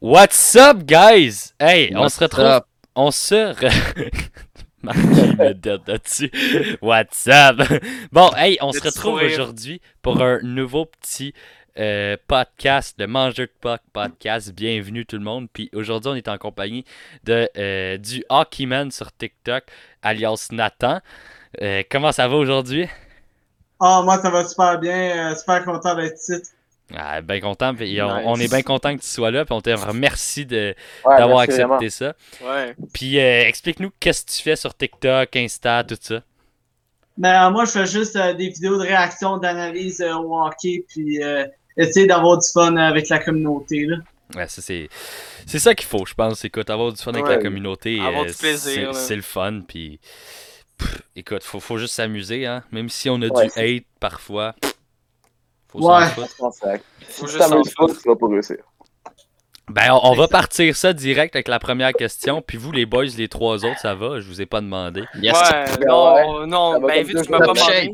What's up, guys? Hey, on se retrouve. up? On se. Re... Marc, il me donne là-dessus. What's up? Bon, hey, on se retrouve aujourd'hui pour un nouveau petit euh, podcast, le Mangeur de Puck podcast. Bienvenue tout le monde. Puis aujourd'hui, on est en compagnie de, euh, du Hockeyman sur TikTok, alias Nathan. Euh, comment ça va aujourd'hui? Ah, moi, ça va super bien. euh, super content d'être ici. Ah, bien content. Puis on, Nice. on est bien content que tu sois là. Puis on te remercie Ouais, d'avoir accepté ça. Ouais. Puis euh, explique-nous qu'est-ce que tu fais sur TikTok, Insta, tout ça. Euh, moi, je fais juste euh, des vidéos de réaction, d'analyse euh, au hockey, puis euh, essayer d'avoir du fun avec la communauté. Là. Ouais, ça c'est c'est ça qu'il faut, je pense. Écoute, avoir du fun avec la communauté, Avoir du plaisir, c'est- le fun. Puis pff, écoute, faut faut juste s'amuser, hein. Même si on a Ouais, du hate parfois, faut Ouais. t'amuses pas, tu vas pas réussir. Ben, on, on va partir ça direct avec la première question. Puis vous, les boys, les trois autres, ça va? Je vous ai pas demandé. Yes. Ouais, Ouais, non, non, ben vu que tu m'as pas demandé.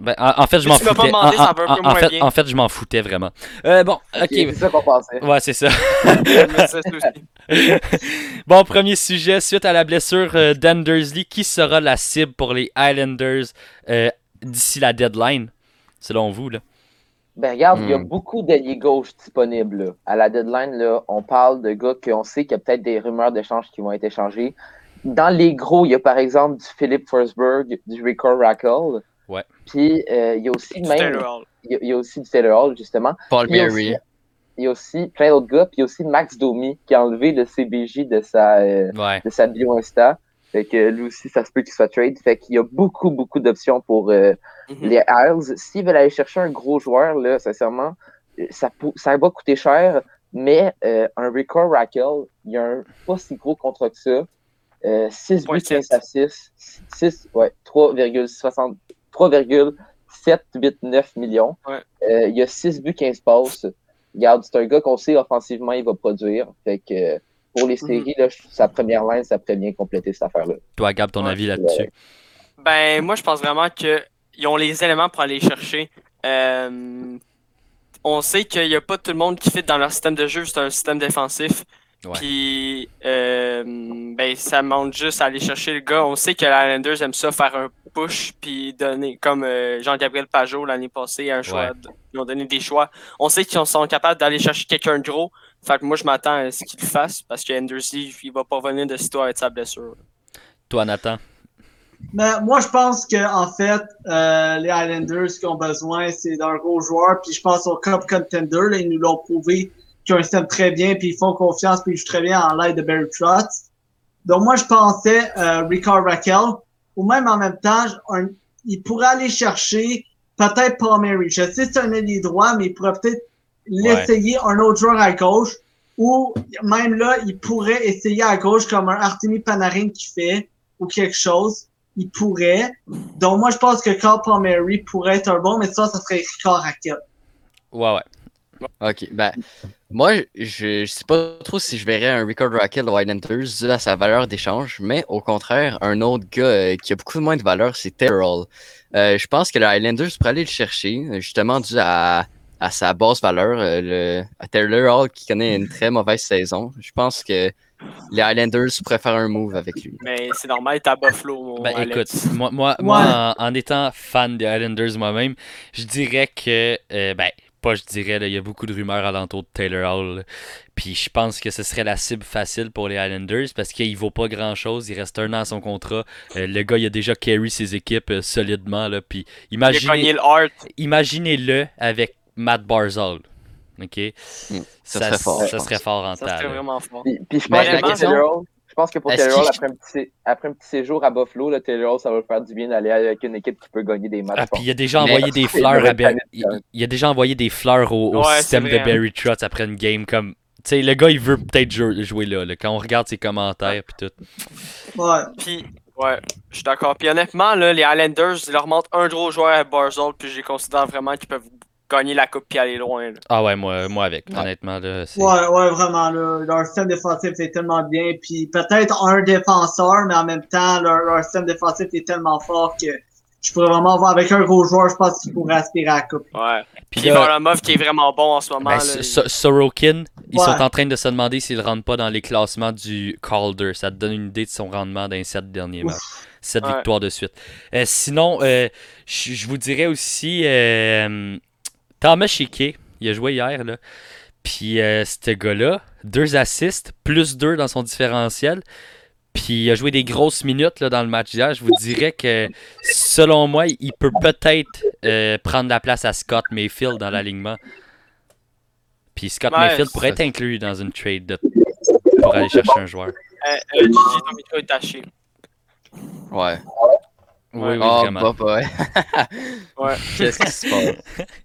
Ben, en, en fait, je m'en foutais. demandé, en, fait, bien. en fait, je m'en foutais vraiment. Euh, bon, ok. C'est ça qu'on pensait. Ouais, c'est ça. Bon, premier sujet. Suite à la blessure euh, d'Andersley, qui sera la cible pour les Islanders euh, d'ici la deadline, selon vous? Là? Ben regarde, il y a Hmm. beaucoup d'alliés gauche disponibles. là. À la deadline, là, on parle de gars qu'on sait qu'il y a peut-être des rumeurs d'échange qui vont être échangées. Dans les gros, il y a par exemple du Philip Forsberg, du Rico Rackle. Ouais. Puis euh, il y a aussi Du même, il y, a, il y a aussi du Taylor Hall, justement. Paul Puis il y a Berry. aussi- Il y a aussi plein d'autres gars, puis il y a aussi Max Domi qui a enlevé le CBJ de sa, euh, Ouais. de sa bio Insta. Fait que lui aussi, ça se peut qu'il soit trade. Fait qu'il y a beaucoup, beaucoup d'options pour euh, Mhm. les Isles. S'ils veulent aller chercher un gros joueur, là, sincèrement, euh, ça, ça va coûter cher, mais euh, un Rico Rackle, il y a un pas si gros contrat que ça. Euh, 6 buts, 15 à 6. 6, ouais, 3,60 3,789 millions. Ouais. Il y a 6 buts, 15 passes. Regarde, c'est un gars qu'on sait offensivement, il va produire. Fait que pour les séries, là, sa première ligne, ça pourrait bien compléter cette affaire-là. Toi, Gab, ton Ouais. avis là-dessus? Ben, moi, je pense vraiment qu'ils ont les éléments pour aller chercher. Euh, on sait qu'il n'y a pas tout le monde qui fit dans leur système de jeu, c'est un système défensif. Ouais. Puis, euh, ben, ça monte juste à aller chercher le gars. On sait que les Islanders aiment ça faire un push, puis donner, comme euh, Jean-Gabriel Pajot l'année passée, un choix. Ouais. ils ont donné des choix. On sait qu'ils sont capables d'aller chercher quelqu'un de gros. Fait que moi, je m'attends à ce qu'ils le fassent, parce que Anderson, il va pas revenir de sitôt avec sa blessure. Toi, Nathan? Mais moi, je pense que en fait, euh, les Islanders, ce qu'ils ont besoin, c'est d'un gros joueur. Puis je pense au Cup Contender. Là, ils nous l'ont prouvé qu'ils ont un système très bien, puis ils font confiance, puis ils jouent très bien en l'aide de Barry Trotz. Donc moi, je pensais euh, Ricard Raquel, ou même en même temps, un- il pourrait aller chercher peut-être Paul Mary. Je sais que c'est un ailier droit, mais il pourrait peut-être l'essayer un autre joueur à gauche, ou même là, il pourrait essayer à gauche comme un Artemi Panarin qui fait, ou quelque chose. Il pourrait. Donc moi, je pense que Carl Palmieri pourrait être un bon, mais ça, ça serait Ricard Raquel. Ouais, ouais. Ok, ben, moi, je, je sais pas trop si je verrais un Ricord Rackle aux Islanders dû à sa valeur d'échange, mais au contraire, un autre gars euh, qui a beaucoup moins de valeur, c'est Hall. Euh, je pense que les Islanders pourraient aller le chercher, justement dû à, à sa basse valeur, euh, le, à Taylor Hall qui connaît une très mauvaise saison. Je pense que les Islanders pourraient faire un move avec lui. Mais c'est normal, t'es à Buffalo, mon Ben Alex. écoute, moi, moi, moi en, en étant fan des Islanders moi-même, je dirais que, euh, ben, pas je dirais, il y a beaucoup de rumeurs alentour de Taylor Hall. là. Puis je pense que ce serait la cible facile pour les Islanders parce qu'il vaut pas grand-chose. Il reste un an à son contrat. Euh, le gars, il a déjà carry ses équipes euh, solidement. Là, puis Il a imaginez, imaginez-le avec Matt Barzal. OK? Hmm, ça ça, serait fort, ça je serait pense. fort en Ça serait vraiment fort. Puis, puis je pense que pour Taylor Hall, je pense que pour Est-ce Taylor Hall, qu'il- après un, petit, sé- après un petit séjour à Buffalo, le Taylor Hall, ça va le faire du bien d'aller avec une équipe qui peut gagner des matchs. Ah, puis il a déjà envoyé des fleurs à il, a déjà envoyé des fleurs au, au Ouais, système de Barry Trotz après une game comme tu sais le gars il veut peut-être jou- jouer là, là, quand on regarde ses commentaires puis tout. Ouais. Puis, ouais, je suis d'accord. Puis honnêtement, là, les Islanders, ils leur montrent un gros joueur à Barzal, puis je les considère vraiment qu'ils peuvent gagner la coupe puis aller loin. là. Ah ouais moi moi avec Ouais. honnêtement là Ouais, ouais, vraiment, là. Leur système défensif est tellement bien. Puis peut-être un défenseur, mais en même temps, leur, leur système défensif est tellement fort que je pourrais vraiment voir avec un gros joueur, je pense qu'il pourrait aspirer à la coupe. Ouais. Puis Puis Varlamov qui est vraiment bon en ce moment. ben, là, il- Sorokin, ils Ouais. sont en train de se demander s'ils ne rentrent pas dans les classements du Calder. Ça te donne une idée de son rendement dans les sept derniers matchs. Sept Ouais. victoires de suite. Euh, sinon, euh, je je vous dirais aussi euh, Thomas Chiquet, il a joué hier. Là. Puis euh, ce gars-là, deux assists, plus deux dans son différentiel. Puis il a joué des grosses minutes là, dans le match d'hier. Je vous dirais que, selon moi, il peut peut-être euh, prendre la place à Scott Mayfield dans l'alignement. Puis Scott Ouais, Mayfield pourrait ça- être inclus dans une trade de- pour aller chercher un joueur. Euh, euh, Gigi, ton micro est taché. Ouais. Oui, oui, oh, vraiment. bah, ouais. Ouais. Qu'est-ce qui se passe?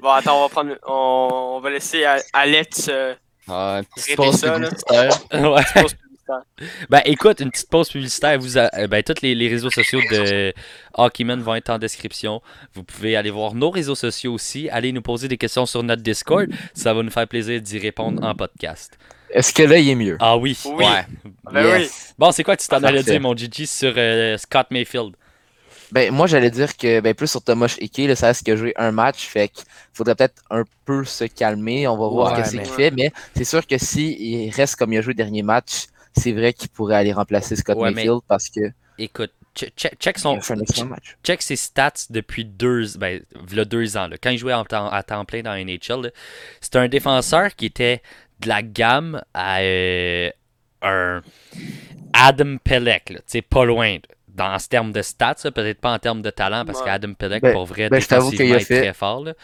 Bon, attends, on va prendre. On, on va laisser Alex euh, Ah, une petite pause ça, publicitaire. Ouais. Ben écoute, une petite pause publicitaire. Vous a- euh, ben, tous les, les réseaux sociaux de Hockeyman vont être en description. Vous pouvez aller voir nos réseaux sociaux aussi. Allez nous poser des questions sur notre Discord. Ça va nous faire plaisir d'y répondre en podcast. Est-ce que là, il est mieux? Ah oui. Oui. Ouais. Ben oui. Bon, c'est quoi que tu t'en allais dire, mon Gigi, sur euh, Scott Mayfield? Ben, moi, j'allais dire que, ben, plus sur Thomas Eke, là, ça reste a joué un match, fait qu'il faudrait peut-être un peu se calmer. On va voir Ouais, qu'est-ce mais- qu'il fait, mais c'est sûr que si il reste comme il a joué le dernier match, c'est vrai qu'il pourrait aller remplacer Scott Ouais, mais- Mayfield parce que Écoute, che- che- check, il son, check ses stats depuis deux, ben, deux ans. là. Quand il jouait en à temps plein dans NHL, c'était un défenseur qui était de la gamme à euh, un Adam sais, pas loin. là. Dans ce terme de stats, peut-être pas en termes de talent, parce Ouais. qu'Adam Pelech, Ben- pour vrai, ben, je t'avoue défensivement, est fait- très fort. là.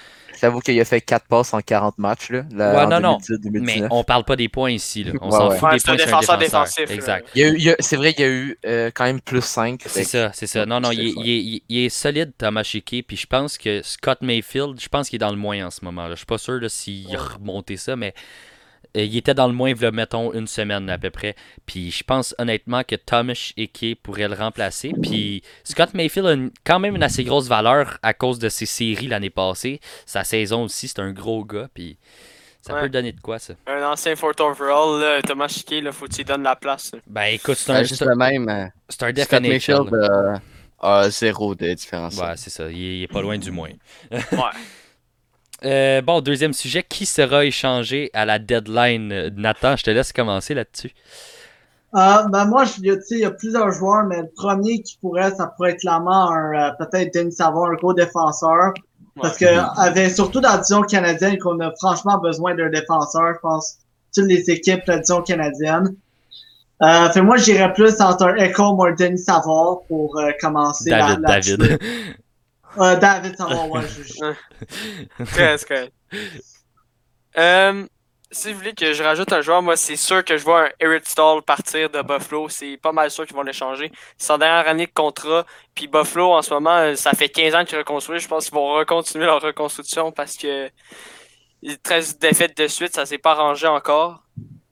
J'avoue qu'il a fait 4 passes en 40 matchs, là, là, Ouais, en non, non, 2018-2019. Mais on parle pas des points ici. Là. On s'en ouais. fout Ouais, des c'est un points défenseur un défenseur. défensif, là. Exact. C'est vrai qu'il y a eu euh, quand même plus 5. C'est ça, c'est ça. Non, non, il est, il est- il est- il est solide, Thomas Chiquet. Puis je pense que Scott Mayfield, je pense qu'il est dans le moins en ce moment. là. Je suis pas sûr s'il a remonté ça, mais il était dans le moins, là, mettons, une semaine à peu près. Puis je pense honnêtement que Thomas Chiquet pourrait le remplacer. Puis Scott Mayfield a une- quand même une assez grosse valeur à cause de ses séries l'année passée. Sa saison aussi, c'est un gros gars. Puis ça Ouais. peut donner de quoi, ça. Un ancien fourth overall, là, Thomas Chiquet, là, faut qu'il donne la place. là. Ben écoute, c'est Ah, un, juste c'est même. euh, c'est un Scott. Mayfield euh, a zéro de différence. Ouais, c'est ça. Il est, il est pas loin du moins. Ouais. Euh, bon, deuxième sujet, qui sera échangé à la deadline? Nathan, je te laisse commencer là-dessus. Euh, ben moi, je- tu sais, il y a plusieurs joueurs, mais le premier qui pourrait, ça pourrait être clairement un, euh, peut-être Denis Savard, un gros défenseur. Parce que, avec, surtout dans la division canadienne, qu'on a franchement besoin d'un défenseur, je pense, toutes les équipes de la division canadienne. Euh, fait moi, j'irais plus entre un Echo ou un Denis Savard pour euh, commencer David, la, la David. Euh, David Savard, ouais. je- je- Très, correct. Euh, si vous voulez que je rajoute un joueur, moi, c'est sûr que je vois un Eric Stahl partir de Buffalo. C'est pas mal sûr qu'ils vont l'échanger. C'est sa dernière année de contrat. Puis Buffalo, en ce moment, ça fait 15 ans qu'ils reconstruisent. Je pense qu'ils vont recontinuer leur reconstruction parce que 13 défaites de suite, ça s'est pas arrangé encore.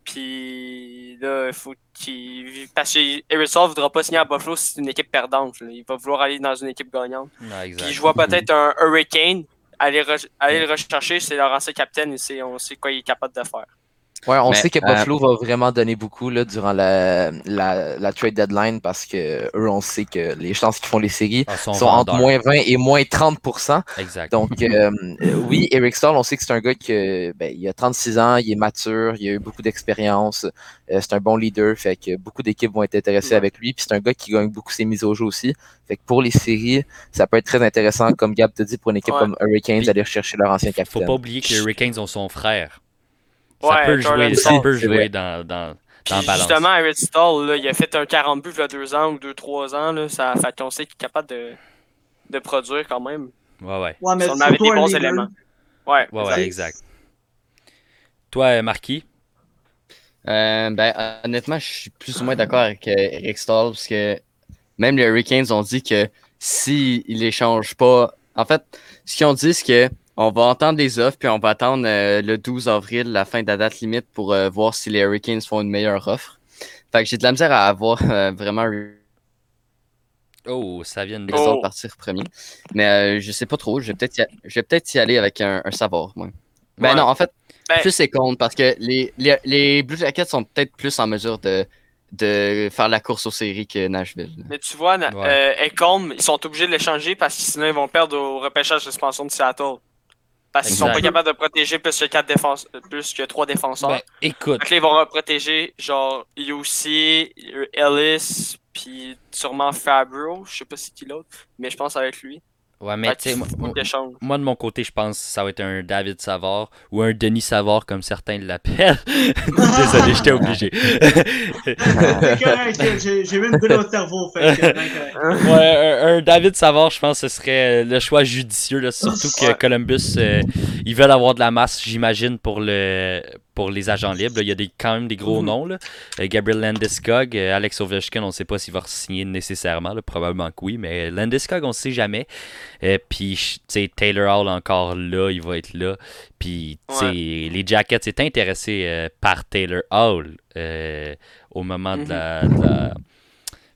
Puis là, il faut qu'il. Parce que Stahl voudra pas signer à Buffalo si c'est une équipe perdante. là. Il va vouloir aller dans une équipe gagnante. Exact. Puis je vois peut-être un Hurricane aller, re- aller le rechercher, c'est leur ancien capitaine on sait quoi il est capable de faire. Ouais, on Mais, sait que euh, Buffalo va vraiment donner beaucoup là, durant la, la, la trade deadline parce que eux, on sait que les chances qu'ils font les séries Ah, son sont entre moins 20 et moins 30% Exact. Donc, euh, euh, oui, Eric Stahl, on sait que c'est un gars qui ben, il a 36 ans, il est mature, il a eu beaucoup d'expérience, euh, c'est un bon leader, fait que beaucoup d'équipes vont être intéressées Ouais. avec lui. Puis c'est un gars qui gagne beaucoup ses mises au jeu aussi. Fait que pour les séries, ça peut être très intéressant, comme Gab te dit, pour une équipe Ouais. comme Hurricanes, d'aller rechercher leur ancien Faut capitaine. pas oublier que les Hurricanes ont son frère. Ça Ouais, peut Jordan jouer, ça peut jouer dans, dans, balance. justement, Eric Stahl, là, il a fait un 40 buts il y a deux ans ou deux, trois ans. Là, ça fait qu'on sait qu'il est capable de, de produire quand même. Ouais, ouais. Ouais, mais Si on avait des bons éléments. Ouais, Ouais, ouais, exact. Toi, Marquis? Euh, ben, honnêtement, je suis plus ou moins d'accord avec euh, Eric Stahl parce que même les Hurricanes ont dit que s'ils ne l'échangent pas. En fait, ce qu'ils ont dit, c'est que on va entendre les offres puis on va attendre euh, le 12 avril, la fin de la date limite, pour euh, voir si les Hurricanes font une meilleure offre. Fait que j'ai de la misère à avoir euh, vraiment Oh, ça vient de... Oh. Partir premier. Mais euh, je sais pas trop. Je vais peut-être y, a- je vais peut-être y aller avec un, un savoir, moi. Ben Ouais. non, en fait, Ben- plus c'est contre parce que les, les, les Blue Jackets sont peut-être plus en mesure de de faire la course aux séries que Nashville. Mais tu vois, Ouais. euh, ils sont obligés de l'échanger parce que sinon ils vont perdre au repêchage d'expansion de Seattle. Parce qu'ils sont pas capables de protéger plus que quatre défense... plus que trois défenseurs. Ben, écoute, Donc là, ils vont protéger genre UC, Ellis, puis sûrement Fabro. Je sais pas c'est qui l'autre, mais je pense être lui. Ouais, mais tu sais, moi- de mon côté, je pense que ça va être un David Savard ou un Denis Savard comme certains l'appellent. Désolé, j'étais obligé. J'ai une bulle au cerveau. Fait que. Ouais, un, un David Savard, je pense que ce serait le choix judicieux, là, surtout que. Columbus, euh, ils veulent avoir de la masse, j'imagine, pour le pour les agents libres. là. Il y a des, quand même des gros Mhm. noms. Là. Euh, Gabriel Landeskog, euh, Alex Ovechkin, on ne sait pas s'il va signer nécessairement, là, probablement que oui, mais Landeskog, on ne sait jamais. Euh, Puis, tu sais, Taylor Hall encore là, il va être là. Puis, tu sais, Ouais. les Jackets étaient intéressés euh, par Taylor Hall euh, au moment de la... de la-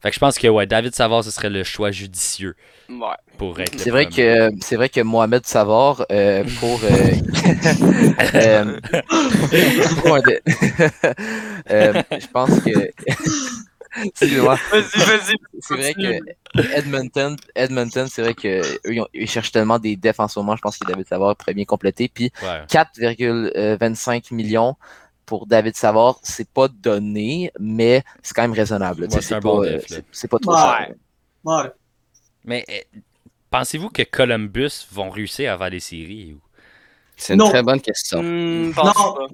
Fait que je pense que ouais, David Savard, ce serait le choix judicieux Ouais. pour être C'est vrai que c'est vrai que Mohamed Savard euh, pour euh, euh, Euh, je pense que excusez-moi Vas-y, vas-y. c'est vrai que Edmonton Edmonton c'est vrai que eux, ils, ont- ils cherchent tellement des defs en ce moment je pense que David Savard est premier complété puis Ouais. 4,25 millions pour David Savard c'est pas donné mais c'est quand même raisonnable Ouais, c'est un c'est bon pas, euh, pas trop Ouais. cher Ouais. Mais euh, pensez-vous que Columbus vont réussir à faire des séries ou- C'est une Non. très bonne question. Pense Non. pas.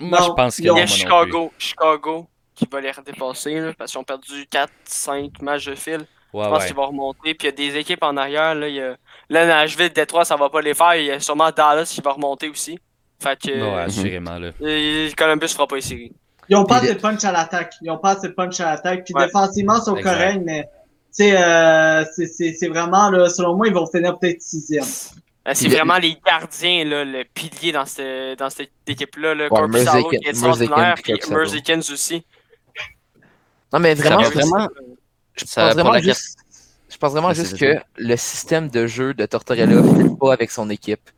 Moi, Non, je pense que ils ont- non, Il y a. Chicago, Chicago qui va les redépasser là, parce qu'ils ont perdu 4-5 matchs de fil. Ouais, Je pense ouais. qu'ils vont remonter. Puis il y a des équipes en arrière. Là, il y a... là Nashville, Détroit, ça va pas les faire. Il y a sûrement Dallas qui va remonter aussi. Fait que Ouais, euh, assurément, là. euh, Columbus fera pas les séries. Ils ont pas de punch à l'attaque. Ils ont pas assez de punch à l'attaque. Puis Ouais. défensivement, ils sont corrects, mais tu sais, euh, c'est- c'est c'est vraiment, là, selon moi, ils vont finir peut-être sixième. Euh, C'est vraiment les gardiens, là, le pilier dans cette, dans cette équipe-là. Là. Ouais, qui est extraordinaire, puis aussi. non mais vraiment vraiment. Je Ça- pense vraiment juste, je pense vraiment juste que le système de jeu de Tortorella ne fit pas avec son équipe.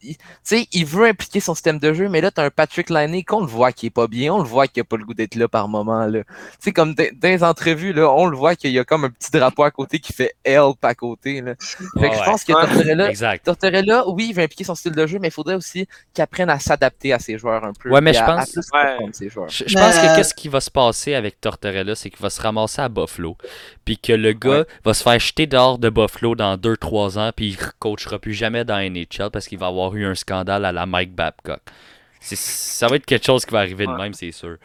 Tu sais, il veut impliquer son système de jeu, mais là, tu as un Patrick Liney qu'on le voit qui est pas bien, on le voit qu'il a pas le goût d'être là par moment. Là. Tu sais, comme dans les entrevues, là, on le voit qu'il y a comme un petit drapeau à côté qui fait help à côté. Là. Fait que Ouais, je ouais. pense que. Tortorella, Exact. Tortorella, oui, il veut impliquer son style de jeu, mais il faudrait aussi qu'il apprenne à s'adapter à ses joueurs un peu. Ouais, mais je à- à pense- plus Ouais. comprendre ses joueurs. Je, je Mais, pense que euh, qu'est-ce qui va se passer avec Tortorella, c'est qu'il va se ramasser à Buffalo, puis que le gars va se faire jeter dehors de Buffalo dans 2-3 ans, puis il coachera plus jamais dans NHL parce qu'il va avoir eu un scandale à la Mike Babcock. C'est- Ça va être quelque chose qui va arriver de Ouais. même, c'est sûr.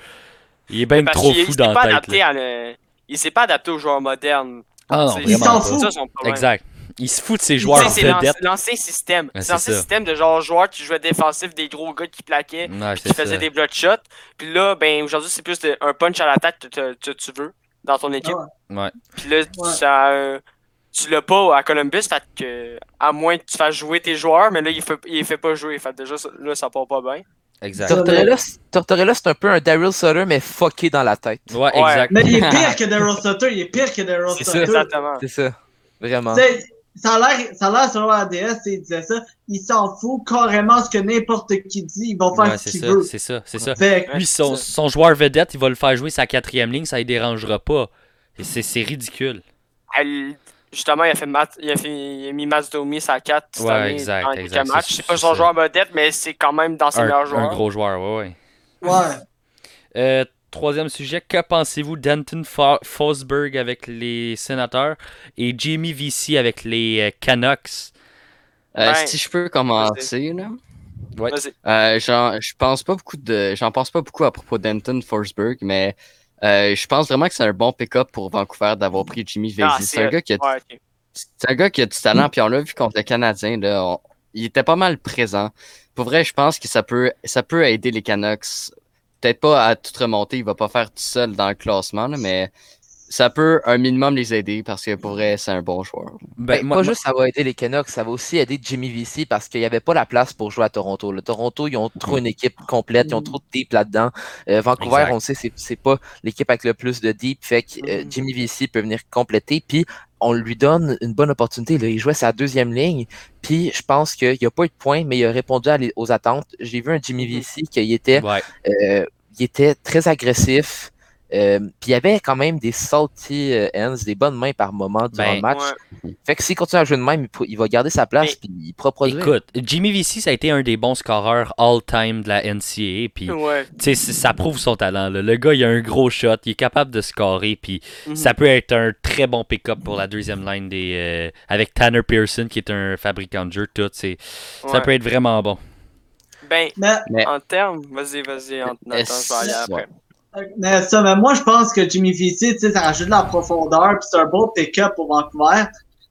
Il est bien trop il fou s'est dans pas la tête. adapté là. à le- Il s'est pas adapté aux joueurs modernes. Ah non, Il s'en fout. Exact. Il se fout de ses joueurs C'est l'ancien système. Ouais, C'est l'ancien ça. système de genre joueurs qui jouaient défensif, des gros gars qui plaquaient, Ouais, puis c'est qui faisaient ça. des blood shots. Puis là, ben aujourd'hui, c'est plus de- un punch à l'attaque que tu veux dans ton équipe. Ouais. Ouais. Puis là, Ouais. ça, euh, tu l'as pas à Columbus, fait que, à moins que tu fasses jouer tes joueurs, mais là, il fait, il fait pas jouer. Fait déjà, ça- là, ça part pas bien. Exact. Tortorella, c'est un peu un Daryl Sutter, mais fucké dans la tête. Ouais, Ouais. exact. Mais il est pire que Daryl Sutter. Il est pire que Daryl C'est ça. Sutter. Exactement. C'est ça. Vraiment. Ça a l'air, ça a l'air selon la DS, il disait ça. Il s'en fout carrément ce que n'importe qui dit. Ils vont faire Ouais, ce c'est qu'ils ça, veulent. c'est ça, c'est ça. Fait que- Ouais, Lui, c'est son, ça. son joueur vedette, il va le faire jouer sa quatrième ligne, ça ne dérangera pas. C'est c'est ridicule. Elle- justement, il a, fait Matt, il a, fait, il a mis Mats Domi sa 4 cette Ouais, année exact, dans exact, quelques matchs. c'est- pas son joueur vedette, mais c'est quand même dans ses Un, meilleurs un joueurs. gros joueur, ouais, ouais. ouais. Euh, troisième sujet, que pensez-vous d'Anton Fo- Forsberg avec les sénateurs et Jamie Vesey avec les euh, Canucks? Euh, Ouais. Si je peux commencer, là. Ouais. Vas-y. Euh, j'en, je pense pas beaucoup de, j'en pense pas beaucoup à propos d'Anton Forsberg, mais euh, je pense vraiment que c'est un bon pick-up pour Vancouver d'avoir pris Jimmy Vesey. Ah, c'est un gars qui a, Ouais, ok. c'est un gars qui a du talent, puis on l'a vu contre le Canadien, là, on- il était pas mal présent. Pour vrai, je pense que ça peut, ça peut aider les Canucks. Peut-être pas à tout remonter, il va pas faire tout seul dans le classement, là, mais ça peut un minimum les aider parce que pour vrai, c'est un bon joueur. Ben, Ben, moi- pas moi- juste ça va aider les Canucks, ça va aussi aider Jimmy Vesey parce qu'il n'y avait pas la place pour jouer à Toronto. Le Toronto, ils ont trop une équipe complète, ils ont trop de deep là-dedans. Euh, Vancouver, Exact. on le sait, c'est- c'est pas l'équipe avec le plus de deep, fait que euh, Mhm. Jimmy Vesey peut venir compléter, puis on lui donne une bonne opportunité. Là. Il jouait sa deuxième ligne, puis je pense qu'il n'y a pas eu de points, mais il a répondu à les- aux attentes. J'ai vu un Jimmy Mhm. Vesey qui était Ouais. euh, il était très agressif. Euh, Puis il y avait quand même des salty euh, ends, des bonnes mains par moment durant Ben, le match. Ouais. Fait que s'il continue à jouer de même, il, va garder sa place puis il pourra produire. Écoute, Jimmy VC, ça a été un des bons scoreurs all-time de la NCAA. Puis, Ouais. ça prouve son talent. là. Le gars, il a un gros shot, il est capable de scorer. Puis, Mhm. ça peut être un très bon pick-up pour la deuxième line des, euh, avec Tanner Pearson, qui est un fabricant de jeu. Tout, c'est- Ça peut être vraiment bon. Ben, Mais, en termes, vas-y, vas-y, en- Nathan, je vais aller après. Mais ça, mais moi, je pense que Jimmy VC, tu sais, ça rajoute de la profondeur, puis c'est un bon pick-up pour Vancouver.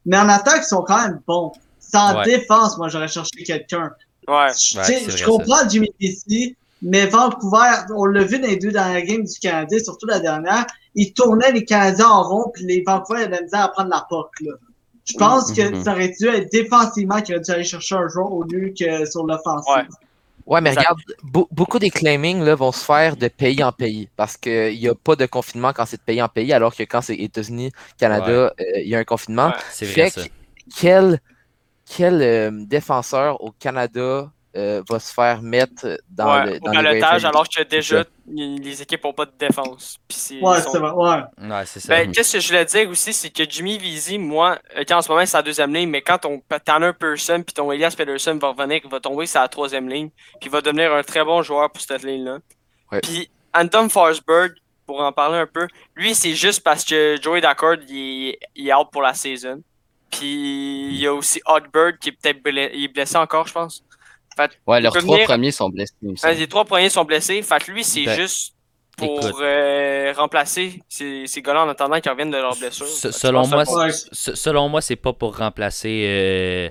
Mais en attaque, ils sont quand même bons. Sans Ouais. défense, moi, j'aurais cherché quelqu'un. Ouais. Je- tu sais, c'est je comprends Jimmy VC, mais Vancouver, on l'a vu dans les deux dernières games du Canadien, surtout la dernière, ils tournaient les Canadiens en rond, puis les Vancouver avaient misère à prendre la POC, là. Je pense que Mhm. ça aurait dû être défensivement qu'il aurait dû aller chercher un joueur au lieu que sur l'offensive. Ouais. Ouais, mais regarde, beau- beaucoup des claimings là, vont se faire de pays en pays parce qu'il n'y a pas de confinement quand c'est de pays en pays, alors que quand c'est États-Unis, Canada, euh, il y a un confinement. Ouais. C'est Fait vrai, ça. quel, quel euh, défenseur au Canada euh, va se faire mettre dans Ouais, le dans balotage, alors que déjà, les équipes n'ont pas de défense. Puis Ouais, sont- c'est vrai, ouais. Ouais, c'est ça. Ben, qu'est-ce que je voulais dire aussi, c'est que Jimmy Vizzy, moi, ok, en ce moment, c'est la deuxième ligne, mais quand ton Tanner Pearson puis ton Elias Pedersen va revenir, il va tomber sur la troisième ligne, puis il va devenir un très bon joueur pour cette ligne-là. Ouais. Puis Anton Forsberg, pour en parler un peu, lui, c'est juste parce que Joey Dacord, il est, il est out pour la saison. Puis il y a aussi Hogberg qui est peut-être blessé, il est blessé encore, je pense. Ouais, leurs trois venir- premiers sont blessés. les trois premiers sont blessés. Fait que lui, c'est Ben, juste pour euh, remplacer ces, ces gars-là en attendant qu'ils reviennent de leur blessure. Selon moi, Selon moi, c'est pas pour remplacer. euh,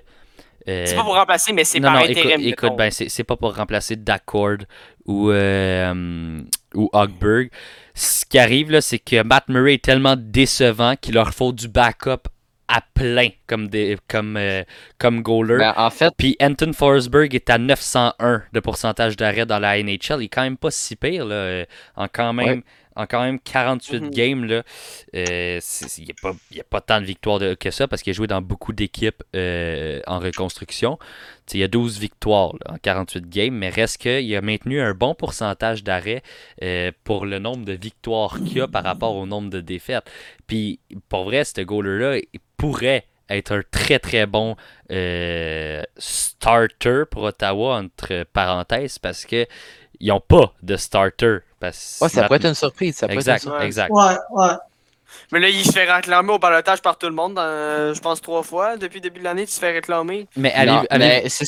euh, c'est pas pour remplacer, mais c'est par non, intérim. écoute, ben, c'est pas pour remplacer D'accord ou, ou Hogberg. Ce qui arrive, là, c'est que Matt Murray est tellement décevant qu'il leur faut du backup à plein comme, des, comme, euh, comme goaler. Ben, en fait, Puis Anton Forsberg est à 901 de pourcentage d'arrêt dans la NHL. Il est quand même pas si pire, là. euh, En quand même, en quand même 48 Mhm. games, là. Euh, il n'y a, a pas tant de victoires de- que ça parce qu'il a joué dans beaucoup d'équipes euh, en reconstruction. Il y a 12 victoires là, en 48 games, mais reste qu'il a maintenu un bon pourcentage d'arrêt euh, pour le nombre de victoires qu'il a par rapport au nombre de défaites. Puis, pour vrai, ce goaler-là, il pourrait être un très très bon starter pour Ottawa, entre parenthèses, parce que ils n'ont pas de starter. Parce Ouais, ça Matt- pourrait être une surprise. Ça pourrait être une Exact, surprise. Exact. Ouais, ouais. Mais là, il se fait réclamer au balotage par tout le monde, euh, je pense trois fois. Depuis le début de l'année, tu te fais réclamer. Mais non, allez, allez- mais c'est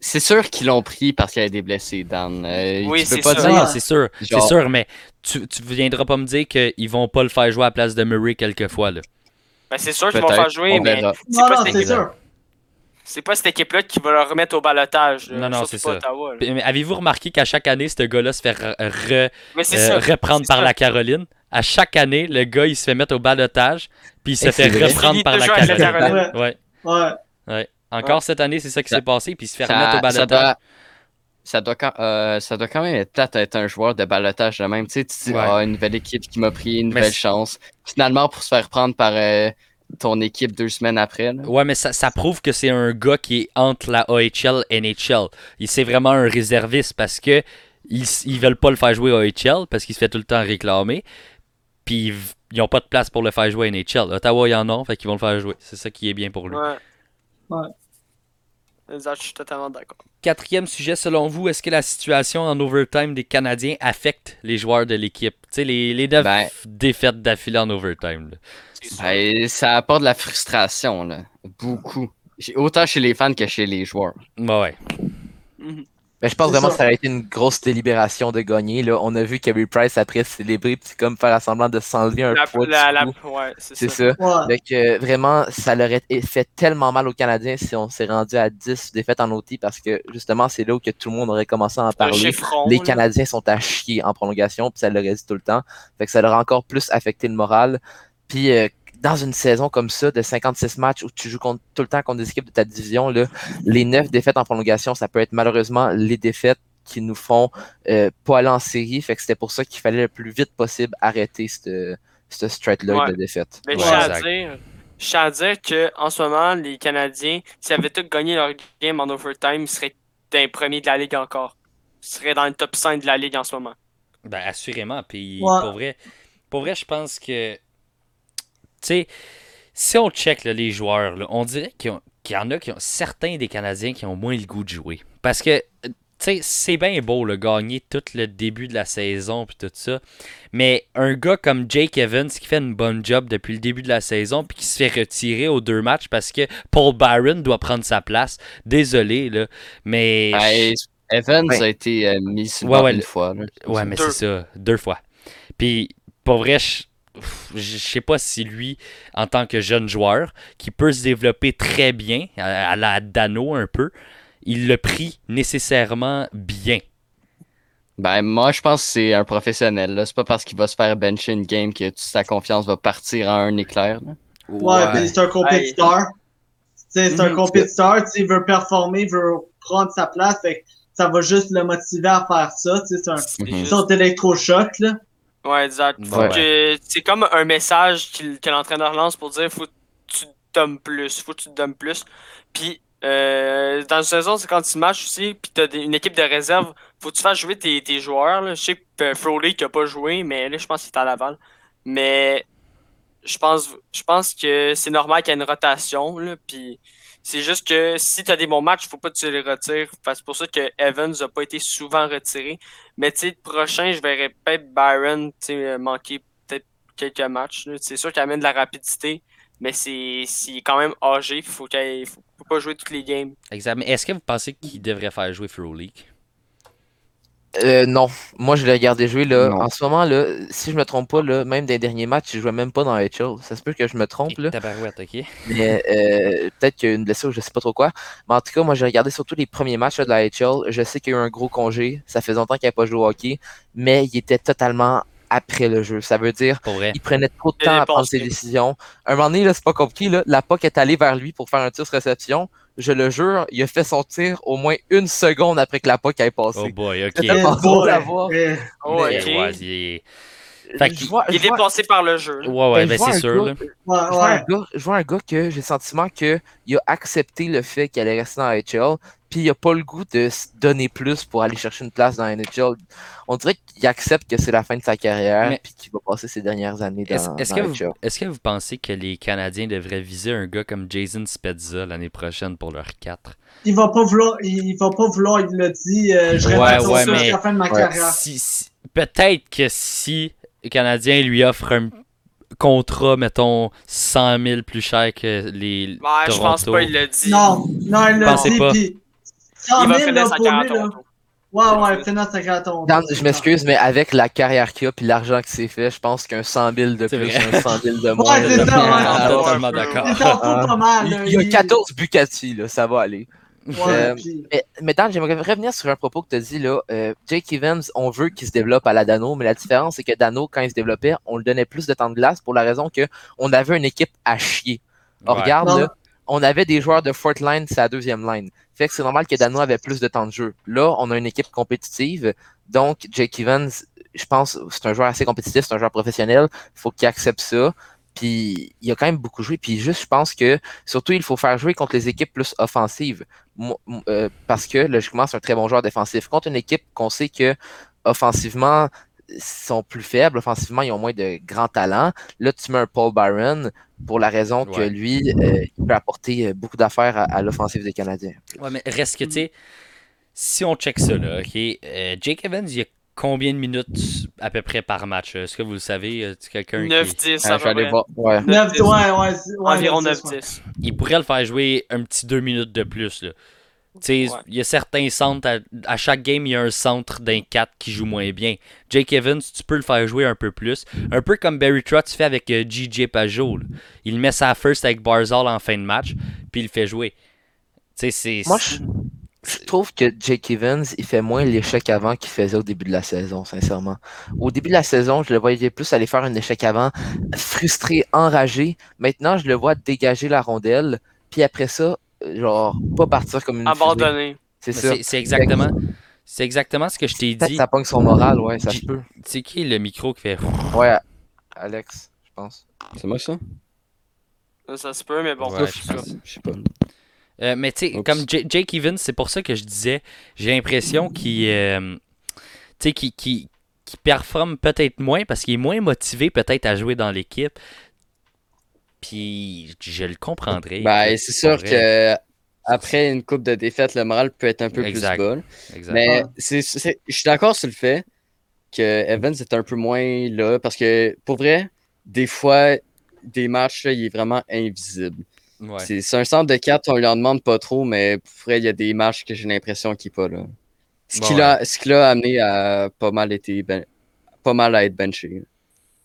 c'est sûr qu'ils l'ont pris parce qu'il y a des blessés, Dan. Euh, Oui, tu peux c'est. Non, dire. non, c'est sûr, Genre- sûr, mais tu, tu viendras pas me dire qu'ils vont pas le faire jouer à la place de Murray quelquefois. Là. Ben, c'est sûr qu'ils vont Peut-être, faire jouer, on mais c'est pas, sûr. C'est pas cette équipe-là qui va leur remettre au balotage. là, Non, non, c'est pas ça. Mais Avez-vous remarqué qu'à chaque année, ce gars-là se fait re- re- euh, reprendre par ça. la Caroline? À chaque année, le gars, il se fait mettre au balotage, puis il se Et fait reprendre par la Caroline. Ouais, Ouais. ouais. Encore Ouais. cette année, c'est ça qui s'est passé, puis il se fait remettre au balotage. doit, ça, doit quand, euh, ça doit quand même être plate d'être un joueur de balotage de même. Tu sais, tu dis, Ouais. ah, une nouvelle équipe qui m'a pris une nouvelle chance. Finalement, pour se faire prendre par euh, ton équipe deux semaines après. là. Ouais, mais ça, ça prouve que c'est un gars qui est entre la AHL et NHL. Il c'est vraiment un réserviste parce que ils, ils veulent pas le faire jouer AHL parce qu'il se fait tout le temps réclamer. Puis ils, ils ont pas de place pour le faire jouer à NHL. Ottawa, ils en ont, fait qu'ils vont le faire jouer. C'est ça qui est bien pour lui. Ouais. Ouais. Exact, je suis totalement d'accord. Quatrième sujet, selon vous, est-ce que la situation en overtime des Canadiens affecte les joueurs de l'équipe? Tu sais, les, les neuf Ben- défaites d'affilée en overtime. là. Ben, ça apporte de la frustration, là. Beaucoup. Autant chez les fans que chez les joueurs. Ouais, ouais. Mhm. Mais je pense vraiment ça. que ça a été une grosse délibération de gagner. Là. On a vu Carey Price après célébrer, puis comme faire semblant de s'enlever un La, poids du la, la- cou. ouais, c'est ça. ça. Ouais. Fait que vraiment, ça leur aurait fait tellement mal aux Canadiens si on s'est rendu à 10 défaites en OT parce que justement, c'est là où que tout le monde aurait commencé à en parler. chiffron. Les là. Canadiens sont à chier en prolongation, puis ça leur a dit tout le temps. Fait que ça leur a encore plus affecté le moral. Puis euh, dans une saison comme ça, de 56 matchs où tu joues contre, tout le temps contre des équipes de ta division, là, les 9 défaites en prolongation, ça peut être malheureusement les défaites qui nous font euh, pas aller en série. Fait que c'était pour ça qu'il fallait le plus vite possible arrêter ce ce stretch-là Ouais. de défaites. Mais Ouais, je tiens à dire, je tiens à dire qu'en ce moment, les Canadiens, s'ils avaient tous gagné leur game en overtime, ils seraient d'un premier de la ligue encore. Ils seraient dans le top 5 de la ligue en ce moment. Ben, assurément. Puis, Ouais. pour vrai, pour vrai, je pense que. Tu sais, si on check là, les joueurs, là, on dirait qu'il y, en a qui ont. Certains des Canadiens qui ont moins le goût de jouer. Parce que. Tu sais, c'est bien beau, le gagner tout le début de la saison puis tout ça. Mais un gars comme Jake Evans qui fait une bonne job depuis le début de la saison puis qui se fait retirer aux deux matchs parce que Paul Byron doit prendre sa place. Désolé, là. Mais. Ben, Evans Ouais. a été euh, mis sur le Ouais, banc ouais, une le- fois. là. Ouais, mais Deux. c'est ça, deux fois. Puis, pour vrai, je je sais pas si lui, en tant que jeune joueur, qui peut se développer très bien, à, la Dano un peu, il l'a pris nécessairement bien. Ben, moi, je pense que c'est un professionnel. là. C'est pas parce qu'il va se faire bencher une game que toute sa confiance va partir en un éclair. là. Ouais, puis c'est un compétiteur. C'est un Mhm. compétiteur, il veut performer, il veut prendre sa place, fait que ça va juste le motiver à faire ça. C'est un juste- sorte d'électrochoc, là. Ouais, exact. Ouais. que- C'est comme un message que l'entraîneur lance pour dire faut que tu te donnes plus, faut que tu te donnes plus. Puis euh, dans une saison, c'est quand tu matches aussi, puis t'as une équipe de réserve, faut que tu fasses jouer tes, tes joueurs. Là. Je sais que Froley qui a pas joué, mais là je pense qu'il est à Laval. Mais je pense je pense que c'est normal qu'il y ait une rotation. Là, puis c'est juste que si tu as des bons matchs, faut pas que tu les retires. C'est pour ça que Evans a pas été souvent retiré. Mais le prochain, je verrais peut-être Byron euh, manquer peut-être quelques matchs. C'est sûr qu'il amène de la rapidité, mais c'est quand même âgé. Il faut faut, pas jouer toutes les games. Exact. Mais est-ce que vous pensez qu'il devrait faire jouer Frolic? Euh, non, moi je l'ai regardé jouer là. Non. En ce moment là, si je me trompe pas là, même des derniers matchs, il jouait même pas dans HL. Ça se peut que je me trompe là, Tabarouette, ok? mais euh, peut-être qu'il y a une blessure, je sais pas trop quoi. Mais en tout cas, moi j'ai regardé surtout les premiers matchs là, de la HL. Je sais qu'il y a eu un gros congé, ça fait longtemps qu'il n'a pas joué au hockey, mais il était totalement après le jeu. Ça veut dire Pour vrai. il prenait trop de temps à prendre ses décisions. Un moment donné, là, c'est pas compliqué, là. La POC est allée vers lui pour faire un tir sur réception. Je le jure, il a fait son tir au moins une seconde après que la POC ait passé. Oh boy, ok. C'était pas. Oh, il est- vois- Il est je vois- dépassé par le jeu. là. Ouais, ouais, je ben vois c'est un sûr, gars- là. Ouais, je vois un gars, je vois un gars que j'ai le sentiment qu'il a accepté le fait qu'il allait rester dans la HL, puis il a pas le goût de se donner plus pour aller chercher une place dans la NHL. On dirait qu'il accepte que c'est la fin de sa carrière, puis qu'il va passer ses dernières années dans, Est-ce est-ce dans que, la vous, NHL. est-ce que vous pensez que les Canadiens devraient viser un gars comme Jason Spezza l'année prochaine pour leur 4? Il va pas vouloir, il va pas vouloir, il l'a dit, euh, je Ouais, répète ouais, ça mais- jusqu'à la fin de ma Ouais. carrière. Si, si- peut-être que si les Canadiens lui offrent un contrat, mettons, 100 000 plus cher que les Ouais, je pense Toronto. pas, il l'a dit. Non, non, il l'a dit, pas. puis 100 Il va 000 finir là, sa. Toronto. Ouais, ouais, finir sa carrière à Toronto. Dan, je m'excuse, mais avec la carrière qu'il a puis l'argent qu'il s'est fait, je pense qu'un 100 000 de plus, vrai. un 100 000 de moins. Ouais, c'est ça, ouais. Ah, totalement d'accord. Il y a 14 Bucati, là, ça va aller. Ouais, Euh, puis- Mais, mais Dan, j'aimerais revenir sur un propos que tu as dit là. Euh, Jake Evans, on veut qu'il se développe à la Dano, mais la différence, c'est que Dano, quand il se développait, on lui donnait plus de temps de glace pour la raison que on avait une équipe à chier. On Ouais. regarde, là, on avait des joueurs de fourth line, c'est la deuxième line. Fait que c'est normal que Dano avait plus de temps de jeu. Là, on a une équipe compétitive. Donc, Jake Evans, je pense, c'est un joueur assez compétitif, c'est un joueur professionnel. faut qu'il accepte ça. Puis, il a quand même beaucoup joué. Puis, juste, je pense que, surtout, il faut faire jouer contre les équipes plus offensives. Euh, parce que, logiquement, c'est un très bon joueur défensif. Contre une équipe qu'on sait que, offensivement, sont plus faibles. Offensivement, ils ont moins de grands talents. Là, tu mets un Paul Byron pour la raison que lui, euh, il peut apporter euh, beaucoup d'affaires à, à l'offensive des Canadiens. Ouais, mais reste que, tu sais, si on check ça, là, OK, euh, Jake Evans, il y a combien de minutes à peu près par match? Est-ce que vous le savez? Quelqu'un qui... 9-10, Ah. Ouais. 9, ouais, ouais, ouais, Environ 9-10, ouais. 9-10. Il pourrait le faire jouer un petit deux minutes de plus, là. Tu sais, Ouais. il y a certains centres, à, à chaque game, il y a un centre d'un 4 qui joue moins bien. Jake Evans, tu peux le faire jouer un peu plus. Un peu comme Barry Trotz fait avec euh, JJ Pajot. là. Il met sa first avec Barzal en fin de match, puis il le fait jouer. Tu sais, c'est... Moi, je, je trouve que Jake Evans, il fait moins l'échec avant qu'il faisait au début de la saison, sincèrement. Au début de la saison, je le voyais plus aller faire un échec avant, frustré, enragé. Maintenant, je le vois dégager la rondelle, puis après ça, genre, pas partir comme une fusée. Abandonné. C'est ça. C'est exactement... C'est exactement ce que je t'ai dit. ça pogne son moral, ouais, ça peut. C'est qui le micro qui fait... Ouais, Alex, je pense. C'est moi ça? Ça se peut, mais bon. Ouais, je. Je sais pas. Euh, mais tu sais, comme J- Jake Evans, c'est pour ça que je disais, j'ai l'impression qu'il euh, tu sais, qu'il- qu'il- qui performe peut-être moins parce qu'il est moins motivé peut-être à jouer dans l'équipe. Puis je le comprendrais. Ben, c'est sûr que après une coupe de défaites, le moral peut être un peu Exact. plus bas. Mais je suis d'accord sur le fait que Evans est un peu moins là parce que pour vrai, des fois, des matchs, là, il est vraiment invisible. Ouais. C'est, un centre de 4, on lui en demande pas trop, mais pour vrai, il y a des matchs que j'ai l'impression qu'il n'est pas là. Ce Bon, qui, l'a, ce qui l'a amené à pas mal, été ben- pas mal à être benché.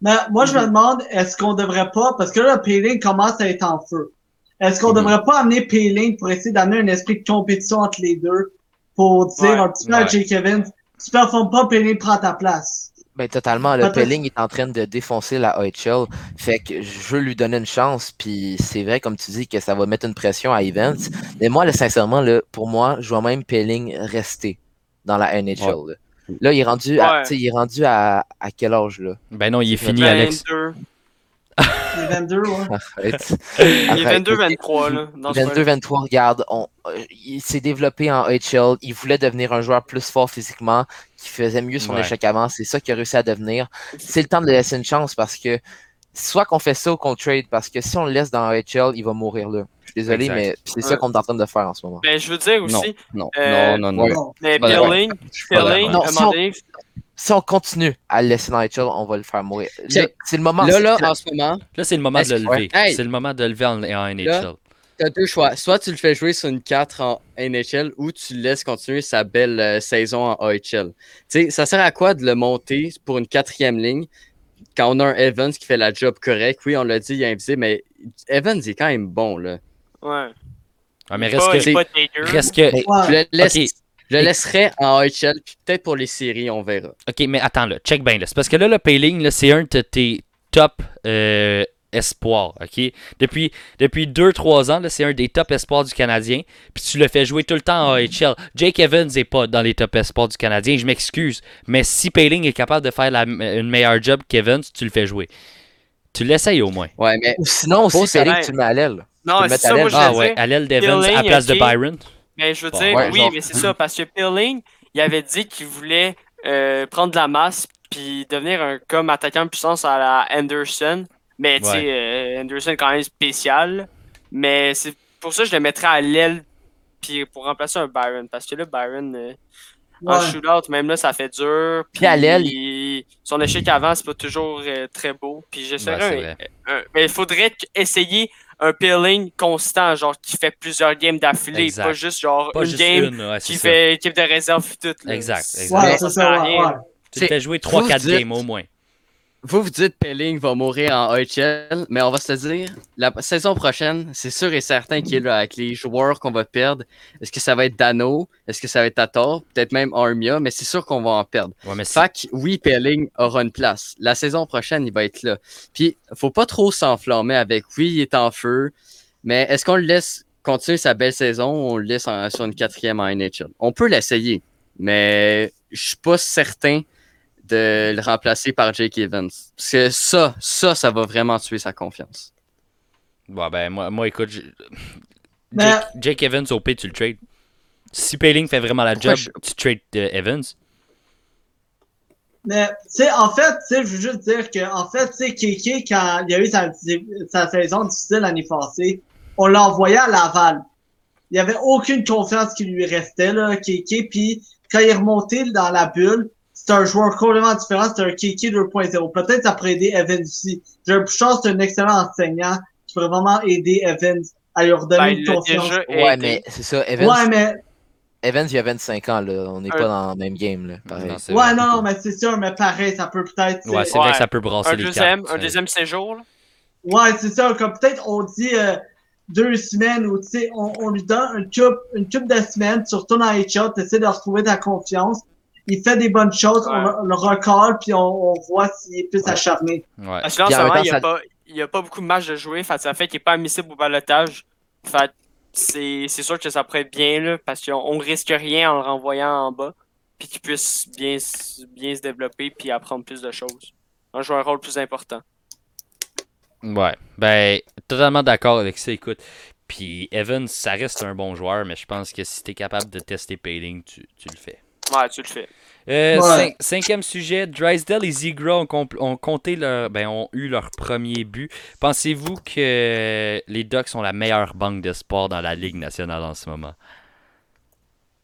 Mais moi, je me demande, est-ce qu'on devrait pas, parce que là, Payling commence à être en feu. Est-ce qu'on Mhm. devrait pas amener Payling pour essayer d'amener un esprit de compétition entre les deux pour dire Ouais, un petit peu à. Jake Evans, tu performes pas, Payling prend ta place. Ben, totalement. Le Pelling est en train de défoncer la OHL. Fait que je veux lui donner une chance. Puis c'est vrai, comme tu dis, que ça va mettre une pression à Evans. Mais moi, là, sincèrement, là, pour moi, je vois même Pelling rester dans la NHL. Là, il est rendu, à, Ouais. tu sais, il est rendu à, à quel âge, là? Ben non, il est fini, Ben, Alex. 22. Les 22, ouais. Arrête. Il est Arrête. 22-23, là. Dans ce 22-23, regarde, on, euh, il s'est développé en HL. Il voulait devenir un joueur plus fort physiquement, qui faisait mieux son Ouais. échec avant. C'est ça qu'il a réussi à devenir. C'est le temps de laisser une chance parce que soit qu'on fait ça ou qu'on trade, parce que si on le laisse dans HL, il va mourir là. Je suis désolé, Exact. mais c'est ça qu'on est en train de faire en ce moment. Ben, je veux dire Non, aussi, non, Euh, non, non, non. mais Non, moment donné, Si on continue à le laisser dans HL, on va le faire mourir. C'est le moment. Là, là, en ce moment, Là, c'est le moment de le lever. Hey! C'est le moment de le lever en, en NHL. T'as deux choix. Soit tu le fais jouer sur une 4 en NHL ou tu le laisses continuer sa belle euh, saison en AHL. Tu sais, ça sert à quoi de le monter pour une quatrième ligne quand on a un Evans qui fait la job correct? Oui, on l'a dit, il est invisible, mais Evans est quand même bon, là. Ouais. Ah, mais reste pas- que. pas. Reste que. Je laisse- Ok. je laisserai en AHL, puis peut-être pour les séries, on verra. Ok, mais attends, là, check bien. là. C'est parce que là, le Payling, c'est un de tes top euh, espoirs. ok? Depuis, depuis 2-3 ans, c'est un des top espoirs du Canadien. Puis tu le fais jouer tout le temps en AHL. Jake Evans n'est pas dans les top espoirs du Canadien. Je m'excuse. Mais si Payling est capable de faire la- une meilleure job qu'Evans, tu le fais jouer. Tu l'essayes au moins. Ouais, mais Ou sinon aussi, s'arrêter. tu le mets à l'aile. Non, c'est ça, moi, je Ah ouais, dire. à l'aile d'Evans Pilling, à la place de. Byron. Mais je veux Bon, dire, ouais, oui, genre- mais c'est ça, parce que Pilling, il avait dit qu'il voulait euh, prendre de la masse puis devenir un comme attaquant de puissance à la Anderson. Mais tu sais, Ouais. euh, Anderson est quand même spécial. Mais c'est pour ça que je le mettrais à l'aile puis pour remplacer un Byron. Parce que là, Byron, euh, en Ouais. shootout, même là, ça fait dur. Puis à l'aile, il- Son échec avant, c'est pas toujours euh, très beau. Puis un- un- mais il faudrait essayer un Pilling constant, genre qui fait plusieurs games d'affilée, pas juste genre Pas une juste game une, ouais, c'est qui ça. fait équipe de réserve puis tout. là. Exact, exact. Ouais, ça c'est sert à ça, ouais, rien. ouais. Tu fais jouer 3-4 vous dites- games au moins. Vous, vous dites Pelling va mourir en AHL, mais on va se le dire, la saison prochaine, c'est sûr et certain qu'il est là avec les joueurs qu'on va perdre. Est-ce que ça va être Dano? Est-ce que ça va être Tator? Peut-être même Armia, mais c'est sûr qu'on va en perdre. Ouais, mais que oui, Pelling aura une place. La saison prochaine, il va être là. Puis, faut pas trop s'enflammer avec oui, il est en feu, mais est-ce qu'on le laisse continuer sa belle saison ou on le laisse en- sur une quatrième en NHL? On peut l'essayer, mais je suis pas certain de le remplacer par Jake Evans. Parce que ça, ça, ça va vraiment tuer sa confiance. Bon, ben, moi, moi écoute, je- Mais- Jake, Jake Evans, au pire, tu le trades. Si Payling fait vraiment la Pourquoi job, tu trades euh, Evans. Mais, tu sais, en fait, tu sais, je veux juste dire que, en fait, tu sais, Kéké, quand il a eu sa, sa saison difficile l'année passée, on l'a envoyé à Laval. Il y avait aucune confiance qui lui restait, là, Kéké. Puis, quand il est remonté dans la bulle, c'est un joueur complètement différent. C'est un Kéké 2.0. Peut-être ça pourrait aider Evans aussi. Je je pense que c'est un excellent enseignant qui pourrait vraiment aider Evans à lui redonner Ben, confiance. Ouais, mais c'est ça. Evans, Ouais, mais, Evans, il a 25 ans, là. On n'est Un- pas dans le même game, là. Pareil. Non, ouais, vrai. non, mais c'est sûr, mais pareil, ça peut peut-être. Ouais, c'est vrai que ça peut brasser un les deuxième, cartes. un deuxième séjour. là? Ouais, c'est ça. Comme peut-être on dit euh, deux semaines ou tu sais, on, on lui donne une coupe, une coupe de semaines, tu retournes à HL, tu essaies de retrouver ta confiance. Il fait des bonnes choses, Ouais. on, le- on le recolle, puis on, on voit s'il est plus acharné. Ouais. Parce que là, en ce moment, il n'y a, ça- pas- il y a pas beaucoup de matchs de jouer. Fait que ça fait qu'il n'est pas admissible au balotage. Fait c'est c'est sûr que ça pourrait être bien là, parce qu'on on risque rien en le renvoyant en bas. Puis qu'il puisse bien, bien se développer puis apprendre plus de choses. En jouer un rôle plus important. Ouais. Ben, totalement d'accord avec ça. Écoute. Puis Evans, ça reste un bon joueur, mais je pense que si t'es capable de tester Payling, tu, tu le fais. Ouais, tu le fais. Euh, Ouais. cin- cinquième sujet, Drysdale et Zigra ont compté leur, ben, ont eu leur premier but. Pensez-vous que les Ducks sont la meilleure banque de sport dans la Ligue nationale en ce moment?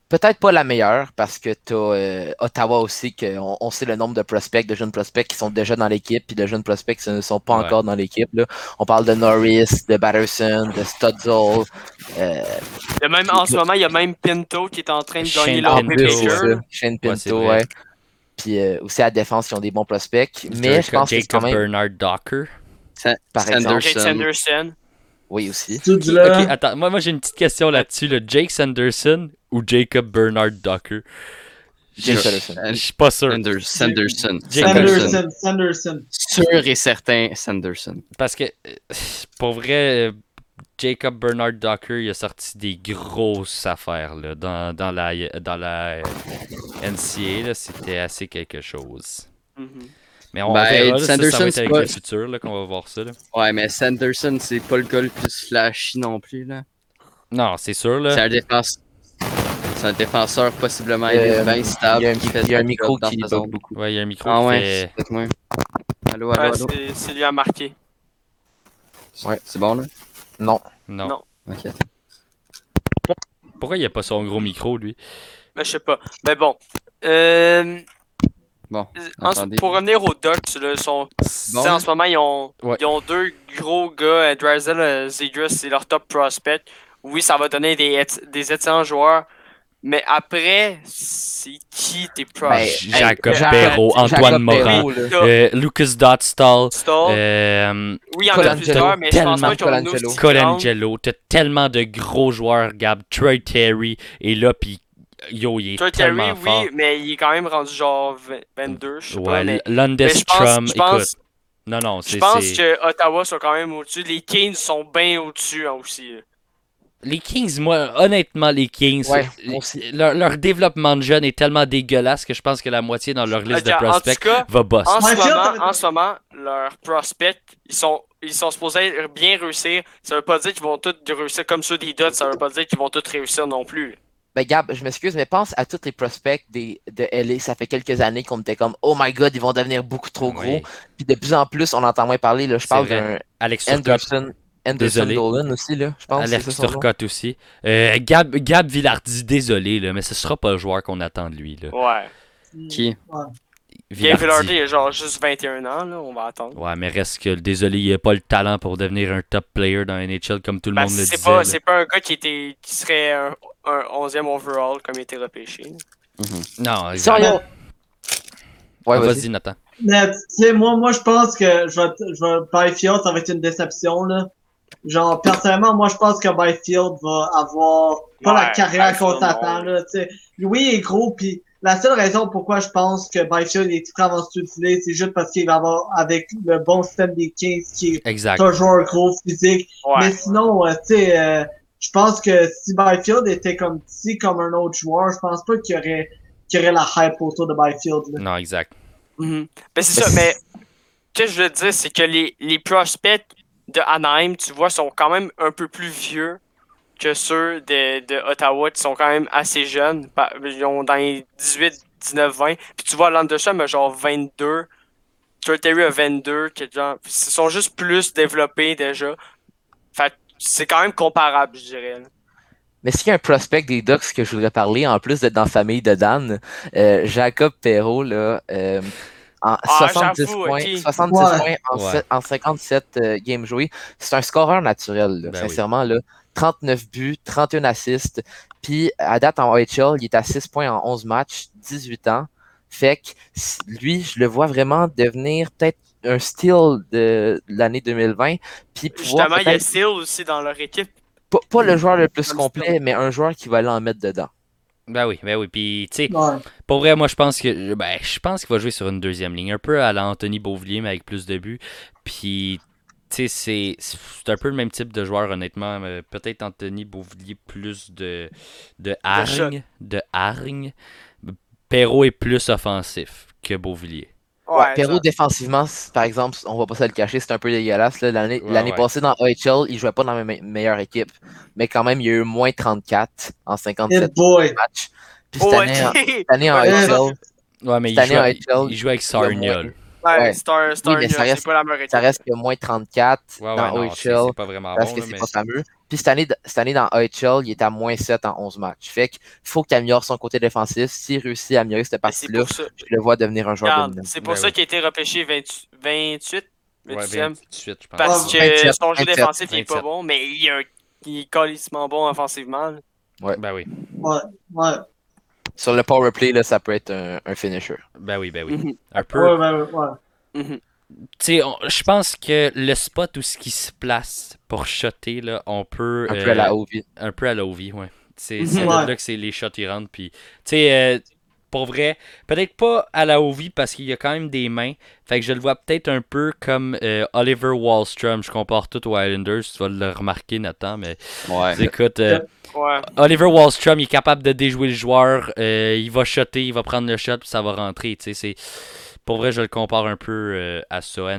Peut-être pas la meilleure parce que t'as euh, Ottawa aussi, qu'on on sait le nombre de prospects, de jeunes prospects qui sont déjà dans l'équipe, puis de jeunes prospects qui ne sont pas Ouais. encore dans l'équipe. là. On parle de Norris, de Batterson, de Studzall. Euh, même, en ce moment, il y a même Pinto qui est en train de gagner leur Pinto. Shane Pinto, ouais. Puis euh, aussi à la défense, ils ont des bons prospects. Mais je pense que c'est Jacob quand même. Bernard Docker. Par exemple. Jake Sanderson. Sanderson. Oui, aussi. Tout Qui- là. ok, attends, moi, moi j'ai une petite question là-dessus. là. Jake Sanderson ou Jacob Bernard Docker? Jake Je-. Je suis pas sûr. Sanders- Sanderson. Sanderson. Sanderson, Sanderson. Sûr et certain, Sanderson. Parce que, euh, pour vrai, euh, Jacob Bernard Docker, il a sorti des grosses affaires là, dans, dans la, dans la euh, NCA. C'était assez quelque chose. Mhm. Mais on Ben, verra, là, ça, va être c'est avec pas- le futur là, qu'on va voir ça. là. Ouais, mais Sanderson, c'est pas le gars le plus flashy non plus, là. Non, c'est sûr. Là. C'est un défenseur. C'est un défenseur possiblement Euh, bien stable. il y a un, qui fait il y a un micro qui bug zone. beaucoup. Ouais, il y a un micro Ah qui ouais, fait- c'est peut-être moi. Allô, allô, Ouais, allô. c'est- lui à marquer. Ouais. C'est bon, là? Non. Non. Non. Ok. Pourquoi il a pas son gros micro, lui? Mais je sais pas. Mais bon. Euh, Bon, en- attendez. pour revenir aux Ducks, là, sont, tu sais, Bon, en ce moment, ils ont, Ouais. ils ont deux gros gars. euh, Drysdale et Zegras, c'est leur top prospect. Oui, ça va donner des, des excellents joueurs. Mais après, c'est qui tes? Ben, Jacob Jacob- Perrault, Antoine Jacob Morin, euh, Lucas Dotstall, Stall. euh, oui, en Colangelo, plusieurs, mais je pense pas. T'as tellement de gros joueurs, Gab. Troy Terry est là, puis yo, il est Troy tellement Terry, fort. oui, mais il est quand même rendu genre 20 22, je sais pas. Ouais, Mais, je pense, je pense, écoute. Non, non, je c'est. pense c'est- que Ottawa sont quand même au-dessus. Les Kings sont bien au-dessus hein, aussi. Les Kings, moi, honnêtement, les Kings, Ouais, leur, leur développement de jeunes est tellement dégueulasse que je pense que la moitié dans leur liste de prospects cas, va boss. En ce, moment, en ce moment, leurs prospects, ils sont, ils sont supposés bien réussir. Ça veut pas dire qu'ils vont tous réussir comme ceux des Dots. Ça veut pas dire qu'ils vont tous réussir non plus. Ben Gab, je m'excuse, mais pense à tous les prospects des, de LA. Ça fait quelques années qu'on était comme Oh my god, ils vont devenir beaucoup trop gros. Oui. Puis de plus en plus, on entend moins parler. Là, je parle d'un Alex Anderson, Anderson Désolé. Dolan aussi, là. Je pense que c'est Alex. Turcotte aussi. Euh, Gab, Gab Villardi, désolé, là, mais ce sera pas le joueur qu'on attend de lui. Là. Ouais. Qui? Villardy, il a genre juste 21 ans, là. On va attendre. Ouais, mais reste que, désolé, il a pas le talent pour devenir un top player dans NHL comme tout le Ben, monde le disait. pas, c'est pas un gars qui, était, qui serait un, un 11e overall comme il était repêché. là. Non, Sinon, exact. ils ont- Ouais, Ah, vas-y. vas-y, Nathan. Mais tu sais, moi, moi je pense que je vais, je vais ça va être une déception là. Genre personnellement, moi je pense que Byfield va avoir pas la carrière qu'on non. là. Tu sais, oui, il est gros, puis la seule raison pourquoi je pense que Byfield est très avancé utilisé, c'est juste parce qu'il va avoir avec le bon système des Kings qui est Exact. toujours un gros physique. Mais Ouais. sinon, euh, tu sais, euh, je pense que si Byfield était comme petit comme un autre joueur, je pense pas qu'il y aurait qu'il y aurait la hype autour de Byfield. Là. Non, exact. Mhm. Ben, c'est ça, mais ce que je veux dire, c'est que les, les prospects de Anaheim, tu vois, sont quand même un peu plus vieux que ceux de, de Ottawa, qui sont quand même assez jeunes. Ils ont dans les 18, 19, 20. Puis tu vois, Landersham a genre 22. Troy Terry a 22. Que genre, ils sont juste plus développés déjà. Fait c'est quand même comparable, je dirais. Mais s'il y a un prospect des Ducks que je voudrais parler, en plus d'être dans la famille de Dan, euh, Jacob Perrault, là, euh, en Ah, 70 j'avoue, points, ok. 70 Ouais. points en, Ouais. sept- en 57 euh, games joués, c'est un scoreur naturel, là, Ben oui. sincèrement. Là, 39 buts, 31 assists, puis à date en OHL, il est à 6 points en 11 matchs, 18 ans. Fait que lui, je le vois vraiment devenir peut-être un steal de l'année 2020, puis pouvoir Justement, il y a Seal aussi dans leur équipe. pas, pas le joueur le plus complet, mais un joueur qui va l'en mettre dedans. Ben oui, ben oui. Puis, tu sais, Ouais. pour vrai, moi, je pense que ben, je pense qu'il va jouer sur une deuxième ligne. Un peu à la Anthony Beauvillier, mais avec plus de buts. Puis, tu sais, c'est c'est un peu le même type de joueur, honnêtement. Peut-être Anthony Beauvillier plus de, de hargne. De hargne. Perrault est plus offensif que Beauvillier. Ouais, Perrault, ça. défensivement, par exemple, on va pas se le cacher, c'est un peu dégueulasse. L'année Ouais, l'année ouais. passée dans OHL, il jouait pas dans la me- meilleure équipe. Mais quand même, il y a eu moins 34 en 57 Hit boy. matchs. Puis cette Oh, année, cette année en Ouais, HL, Ouais, mais il Cette joue, année en à- HL, il joue avec Sarnia. Ouais, Ouais. Star, Star Oui, mais c'est pas la meilleure équipe. ça reste que moins 34 Ouais, ouais, dans non, c'est OHL. c'est pas vraiment Parce bon. que là, c'est mais... pas fameux. Puis cette année, cette année dans AHL, il est à moins 7 en 11 matchs. Fait qu'il faut qu'il améliore son côté défensif. S'il réussit à améliorer cette Mais c'est partie-là, je le vois devenir un joueur Regarde, dominant. c'est pour Ben ça oui. qu'il a été repêché 28, 28 Ouais, 28e. 28, je pense. Parce que 27, son jeu 27, défensif, il est pas 27. bon, mais il est, un, il est calissement bon offensivement. là. Ben oui. Ouais, ouais. Sur le power play, là, ça peut être un, un finisher. Ben oui, ben oui. Mhm, Un peu. Ouais, ouais, ouais. mhm. Tu sais, je pense que le spot où ce qui se place pour shotter, là, on peut. Un euh, peu à la OV. Un peu à la OV, ouais. C'est Mhm. là que c'est les shots ils rentrent. Puis, tu sais, euh, pour vrai, peut-être pas à la OV parce qu'il y a quand même des mains. Fait que je le vois peut-être un peu comme euh, Oliver Wallstrom. Je compare tout aux Islanders. Tu vas le remarquer, Nathan. Mais Ouais. écoute, euh, Ouais. Oliver Wallstrom, il est capable de déjouer le joueur. euh, il va shotter, il va prendre le shot, puis ça va rentrer. Tu sais, c'est. Pour vrai, je le compare un peu euh, à ça. Ouais.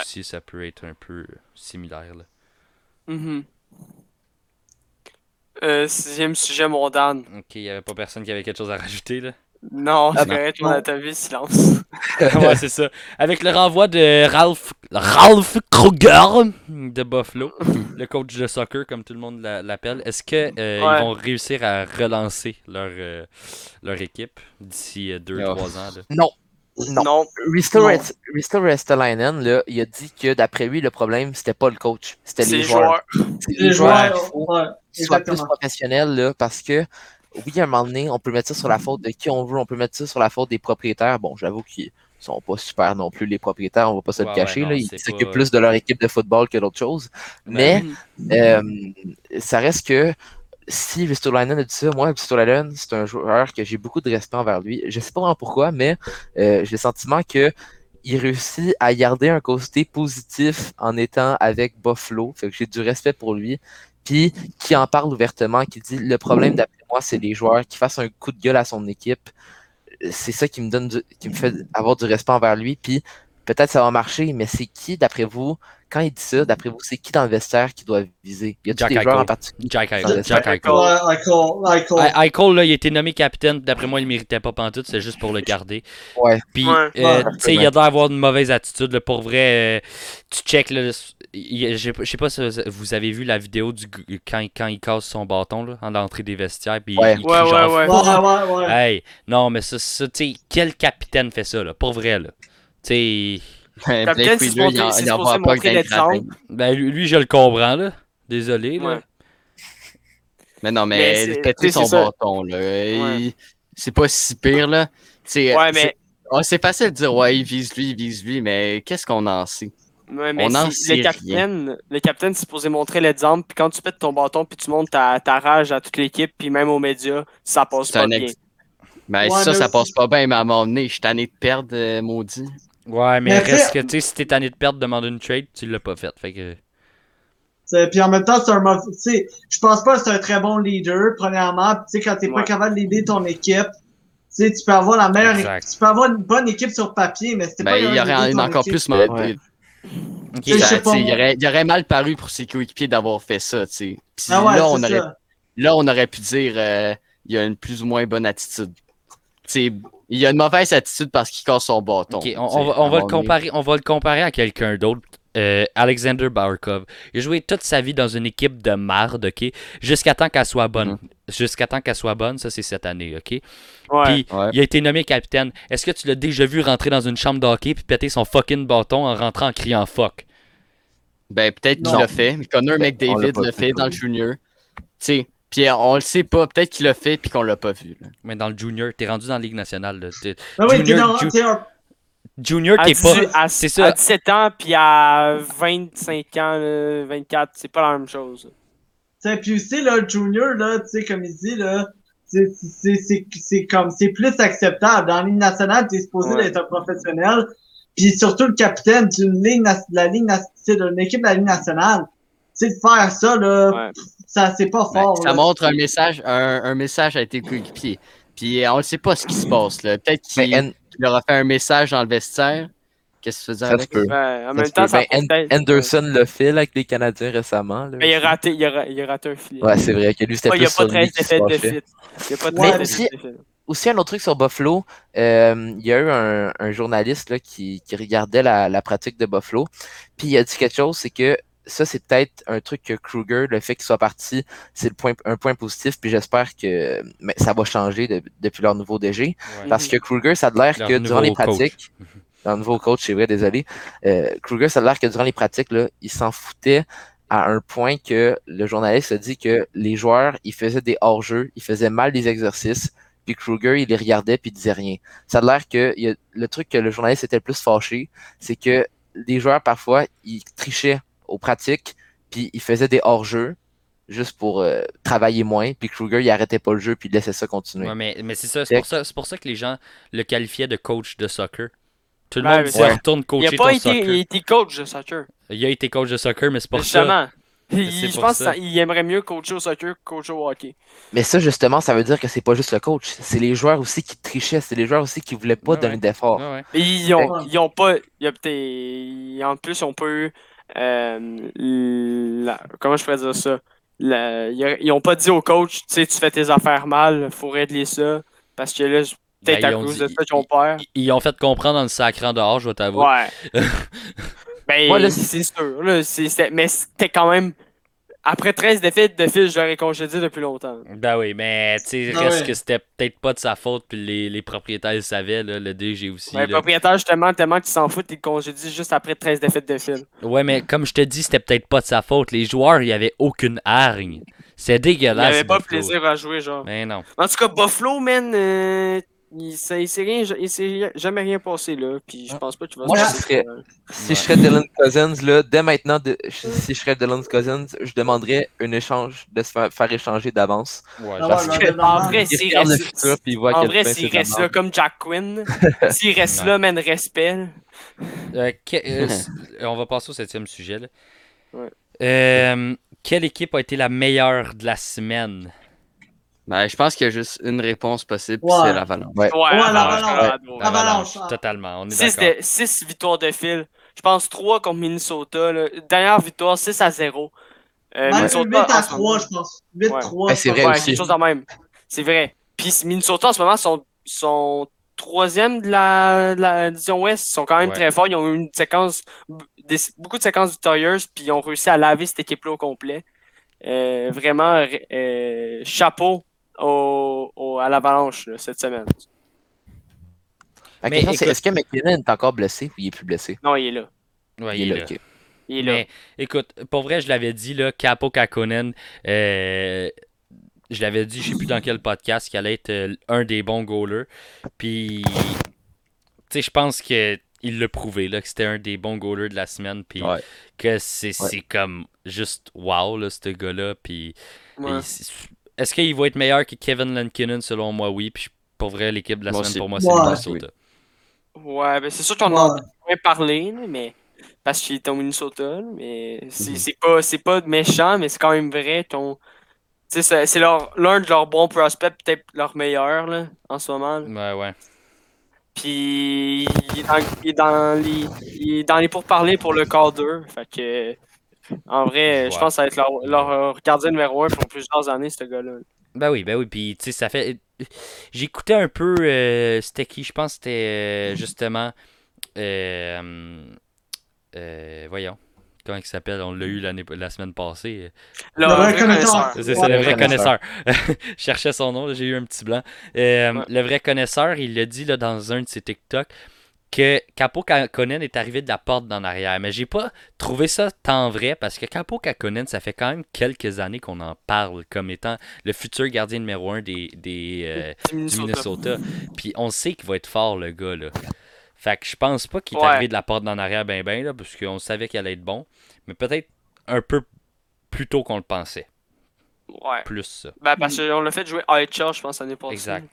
aussi, ça peut être un peu similaire. Là. Mhm. Euh, sixième sujet, mon Dan. Ok, il n'y avait pas personne qui avait quelque chose à rajouter. là? Non, Ah, correct, on a ta vie, silence. ouais, c'est ça. Avec le renvoi de Ralph, Ralph Kruger de Buffalo, le coach de soccer, comme tout le monde l'a- l'appelle, est-ce que euh, Ouais. vont réussir à relancer leur, euh, leur équipe d'ici 2-3 Oh. ans? Là? Non. Non. Non. Risto Restalainen, là, il a dit que d'après lui, le problème, c'était pas le coach, c'était les joueurs. C'est Les joueurs, il faut ouais, qu'ils soient plus professionnels, là, parce que, oui, à un moment donné, on peut mettre ça sur la faute de qui on veut, on peut mettre ça sur la faute des propriétaires. Bon, j'avoue qu'ils sont pas super non plus, les propriétaires, on va pas se Ouais, le cacher, ouais, non, là, ils s'occupent pas- plus de leur équipe de football que d'autres choses. Mais, Mhm. euh, ça reste que si Ristolainen a dit ça, moi, Ristolainen, c'est un joueur que j'ai beaucoup de respect envers lui. Je sais pas vraiment pourquoi, mais euh, j'ai le sentiment que il réussit à garder un côté positif en étant avec Buffalo. Fait que j'ai du respect pour lui. Puis qui en parle ouvertement, qui dit le problème d'après moi, c'est les joueurs qui fassent un coup de gueule à son équipe. C'est ça qui me donne du- qui me fait avoir du respect envers lui. Puis peut-être ça va marcher, mais c'est qui, d'après vous, quand il dit ça, d'après vous, c'est qui dans le vestiaire qui doit viser? Il y a Jack des joueurs en particulier. Jack Eichel. Jack Eichel. Là, il a été nommé capitaine. D'après moi, il méritait pas pantoute. C'est juste pour le garder. Ouais. Puis, Ouais. euh, Ouais. tu sais, il a l'air d'avoir une mauvaise attitude. là. Pour vrai, euh, tu check. Là, je je sais pas si vous avez vu la vidéo du quand, il- quand il casse son bâton là, en l'entrée des vestiaires. Puis Ouais. il Ouais, crie genre, ouais, ouais. Ouais, ouais, ouais. Hey, non, mais ça, ça tu sais, quel capitaine fait ça, là? Pour vrai, là? Tu sais, Capitaine, il en- il pas ben, lui, lui, je le comprends, là. Désolé, là. Ouais. Mais non, Mais péter son bâton, là. C'est pas si pire, là. C'est Ouais, mais, c'est- ah, c'est facile de dire, ouais, il vise lui, il vise lui, mais qu'est-ce qu'on en sait? Ouais, mais on en si- le capitaine, le capitaine, c'est supposé montrer l'exemple. Puis quand tu pètes ton bâton, puis tu montres ta, ta rage à toute l'équipe, puis même aux médias, ça passe pas bien. ex- Ben, Ouais, ça, mais ça aussi- passe pas bien, mais à un moment donné, je suis tanné de perdre, euh, maudit. Ouais, mais Mais reste que, tu sais, si t'es tanné de perdre, demande une trade, tu l'as pas fait. Fait que. Puis en même temps, c'est un mauvais. Tu sais, je pense pas que c'est un très bon leader, premièrement. Puis, Tu sais, quand t'es pas Ouais. capable de leader ton équipe, tu sais, tu peux avoir la meilleure Exact. Tu peux avoir une bonne équipe sur papier, mais c'était Ben, pas il y capable aurait encore équipe. plus mal. Ouais. Ça, pas, il, aurait, il aurait mal paru pour ses coéquipiers d'avoir fait ça. Puis Ah ouais, là, on aurait, ça. là, on aurait pu dire euh, il a une plus ou moins bonne attitude. Tu sais, il a une mauvaise attitude parce qu'il casse son bâton. On, va, on va le comparer, on va le comparer à quelqu'un d'autre. Euh, Alexander Barkov. Il a joué toute sa vie dans une équipe de marde, ok? Jusqu'à temps qu'elle soit bonne. Jusqu'à temps qu'elle soit bonne, ça c'est cette année, ok? Ouais. Puis Ouais. il a été nommé capitaine. Est-ce que tu l'as déjà vu rentrer dans une chambre d'hockey puis péter son fucking bâton en rentrant en criant fuck? Ben, peut-être qu'il l'a fait. Connor McDavid l'a fait dans le junior. Tu sais, puis on le sait pas. Peut-être qu'il l'a fait puis qu'on l'a pas vu. là. Mais dans le junior, t'es rendu dans la Ligue nationale. là. Ah oui, t'es Junior- dans- Ju- t'es un- Junior, t'es 18 pas. à, c'est à ça. 17 ans, puis à 25 ans, là, 24, c'est pas la même chose. Tu sais, puis aussi, là, Junior, là, tu sais, comme il dit, là, c'est, c'est, c'est, c'est comme, c'est plus acceptable. Dans la ligne nationale, t'es supposé Ouais. d'être un professionnel. Puis surtout le capitaine d'une ligne, la ligne, d'une équipe de la ligne nationale. Tu sais, de faire ça, là, Ouais. ça, c'est pas Ben, fort. ça là. montre un message, un, un message à tes coéquipiers. Puis euh, on ne sait pas ce qui se passe. là. Peut-être qu'il leur a fait un message dans le vestiaire. Qu'est-ce que tu veux dire Ça se avec? peut. Ben, en Ça même temps, peut. ça Ben, peut An- Anderson l'a fait là, avec les Canadiens récemment. là, Mais il a aussi. raté, il a, ra- il a raté un filet. Ouais, c'est vrai que lui, c'était Oh, il n'y plus a pas sur lui 13 qui se défaites de fit. Il n'y a pas Ouais, 13 aussi- défaites de fit. aussi un autre truc sur Buffalo, euh, il y a eu un, un journaliste là, qui, qui regardait la, la pratique de Buffalo, puis il a dit quelque chose, c'est que ça, c'est peut-être un truc que Kruger, le fait qu'il soit parti, c'est le point, un point positif, puis j'espère que mais ça va changer de- depuis leur nouveau DG. Ouais. Parce que Kruger, ça a l'air que durant les coach. pratiques, leur nouveau coach, c'est vrai, désolé, euh, Kruger, ça a l'air que durant les pratiques, là, il s'en foutait à un point que le journaliste a dit que les joueurs, ils faisaient des hors-jeux, ils faisaient mal des exercices, puis Kruger, il les regardait puis il disait rien. Ça a l'air que il y a- le truc que le journaliste était le plus fâché, c'est que les joueurs, parfois, ils trichaient aux pratiques, puis ils faisaient des hors-jeux juste pour euh, travailler moins, puis Kruger, il arrêtait pas le jeu, puis il laissait ça continuer. Ouais, mais, mais c'est ça, c'est pour ça, c'est pour ça que les gens le qualifiaient de coach de soccer. Tout le Ouais, monde c'est- retourne Il coacher a ton pas été, soccer. il a été coach de soccer. Il a été coach de soccer, mais c'est pour ça. Justement. Il- C'est je pense ça. qu'il aimerait mieux coacher au soccer que coacher au hockey. Mais ça, justement, ça veut dire que c'est pas juste le coach, c'est les joueurs aussi qui trichaient, c'est les joueurs aussi qui voulaient pas Ouais, donner ouais. d'efforts. Ouais, ouais. Mais ils ont, Ouais. ils ont pas. Il a En plus, ils ont pas eu. Euh, la- comment je pourrais dire ça? La- ils a- ils ont pas dit au coach, tu sais, tu fais tes affaires mal, faut régler ça. Parce que là, peut-être Ben, à ils ont cause dit- de ça qu'ils ont peur. Ils, ils ont fait comprendre en le sacrant dehors, je vais t'avouer. Ouais. ben, Ouais, c'est sûr. Là, c'est- c'était- mais c'était quand même. Après 13 défaites de fil, je l'aurais congédié depuis longtemps. Ben oui, mais tu sais, Ah reste ouais. que c'était peut-être pas de sa faute, puis les, les propriétaires le savaient, là, le DG aussi. Ouais, le propriétaire, justement, tellement qu'il s'en fout, il congédie juste après 13 défaites de fil. Ouais, mais comme je te dis, c'était peut-être pas de sa faute. Les joueurs, il y avait aucune hargne. C'est Il dégueulasse. avait pas Buffalo. plaisir à jouer, genre. Mais non. En tout cas, Buffalo, man, euh, il s'est il s'est rien, il s'est jamais rien passé là. Puis je pense pas qu'il va Moi, se je serais- ça. Si je serais Dylan Cousins, là, dès maintenant, de- si je serais Dylan Cousins, je demanderais un échange, de se faire, faire échanger d'avance. Ouais, Ah parce que- En vrai, Il s'il le reste, futur, puis il voit à en vrai, s'il reste là comme Jack Quinn, s'il reste là, man, respect. Euh, que- euh, on va passer au septième sujet. Là. Ouais. Euh, quelle équipe a été la meilleure de la semaine? Ben, je pense qu'il y a juste une réponse possible, Ouais. c'est l'Avalanche. Ouais. Ouais, l'Avalanche. Totalement, on est 6 d'accord. de- six victoires de fil. Je pense 3 contre Minnesota. Là. Dernière victoire, 6 à 0. Euh, Même Minnesota, 8 à en ce 3, moment- je pense. 8 Ouais. 3. Ben, c'est vrai Ouais, aussi. quelque chose de même. C'est vrai. Puis Minnesota, en ce moment, sont, sont troisième de la, de la division Ouest. Ils sont quand même Ouais. très forts. Ils ont eu une séquence, des- beaucoup de séquences victorieuses, puis ils ont réussi à laver cette équipe-là au complet. Euh, vraiment, euh, chapeau au, au- à l'Avalanche cette semaine. La Mais question, c'est écoute- est-ce que McKinnon est encore blessé ou il est plus blessé? Non, il est là. Ouais, il est là, ok. Il est là. Mais écoute, pour vrai, je l'avais dit, là, Capo Kakonen, euh, je l'avais dit, je sais plus dans quel podcast, qu'il allait être euh, un des bons goalers. Puis, tu sais, je pense que il l'a prouvé, là, que c'était un des bons goalers de la semaine. Puis, Ouais. que c'est Ouais. comme juste wow, là, ce gars-là. Puis, Ouais. Est-ce qu'il va être meilleur que Kevin Lankinen Selon moi, oui. Puis, pour vrai, l'équipe de la Moi semaine, aussi. pour moi, c'est Ouais. Minnesota. Ouais, ben c'est sûr qu'on en a Ouais. moins parlé, mais parce qu'il est au Minnesota, mais c'est c'est pas c'est pas méchant, mais c'est quand même vrai. Ton, c'est c'est leur l'un de leurs bons prospects, peut-être leur meilleur là, en ce moment. là. Ouais, ouais. Puis il est dans, il est dans les il est dans les pourparlers pour le quart 2. Fait que en vrai, je Ouais. pense que ça va être leur, leur gardien numéro 1 pour plusieurs années, ce gars-là. Ben oui, ben oui, puis tu sais, ça fait. J'écoutais un peu. euh, c'était qui Je pense que c'était euh, justement. euh, euh, voyons. Comment il s'appelle On l'a eu l'année, la semaine passée. Le, Le vrai connaisseur. C'est ça, le le vrai connaisseur. connaisseur. Je cherchais son nom, j'ai eu un petit blanc. Euh, Ouais. Le vrai connaisseur, il l'a dit là, dans un de ses TikTok que Capo Kakonen est arrivé de la porte d'en arrière. Mais j'ai pas trouvé ça tant vrai parce que Capo Kakonen, ça fait quand même quelques années qu'on en parle comme étant le futur gardien numéro un des, des, euh, du du Minnesota. Puis on sait qu'il va être fort, le gars, là. Fait que je pense pas qu'il est Ouais. arrivé de la porte d'en arrière ben ben, là, parce qu'on savait qu'il allait être bon. Mais peut-être un peu plus tôt qu'on le pensait. Ouais. Plus ça. Ben, parce qu'on l'a fait jouer IHL, je pense, l'année passée. Exact.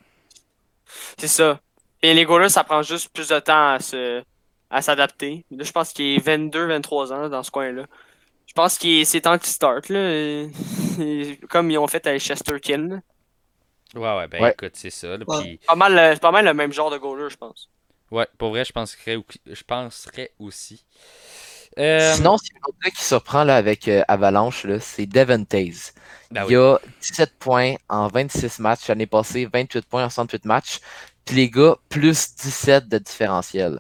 C'est ça. Et les goalers, ça prend juste plus de temps à se à s'adapter. Là, je pense qu'il est 22-23 ans là, dans ce coin-là. Je pense que c'est temps qu'il start, là. Et- Comme ils ont fait avec Chesterkin. Ouais, ouais, ben Ouais. écoute, c'est ça. là, Ouais. puis- Pas mal, le- c'est pas mal le même genre de goaler, je pense. ouais, pour vrai, je penserais, je penserais aussi. Euh, Sinon, c'est un qui surprend là, avec euh, Avalanche, là, c'est Devon Taze. ben Il oui. a 17 points en 26 matchs l'année passée, 28 points en 68 matchs. Puis les gars, plus 17 de différentiel.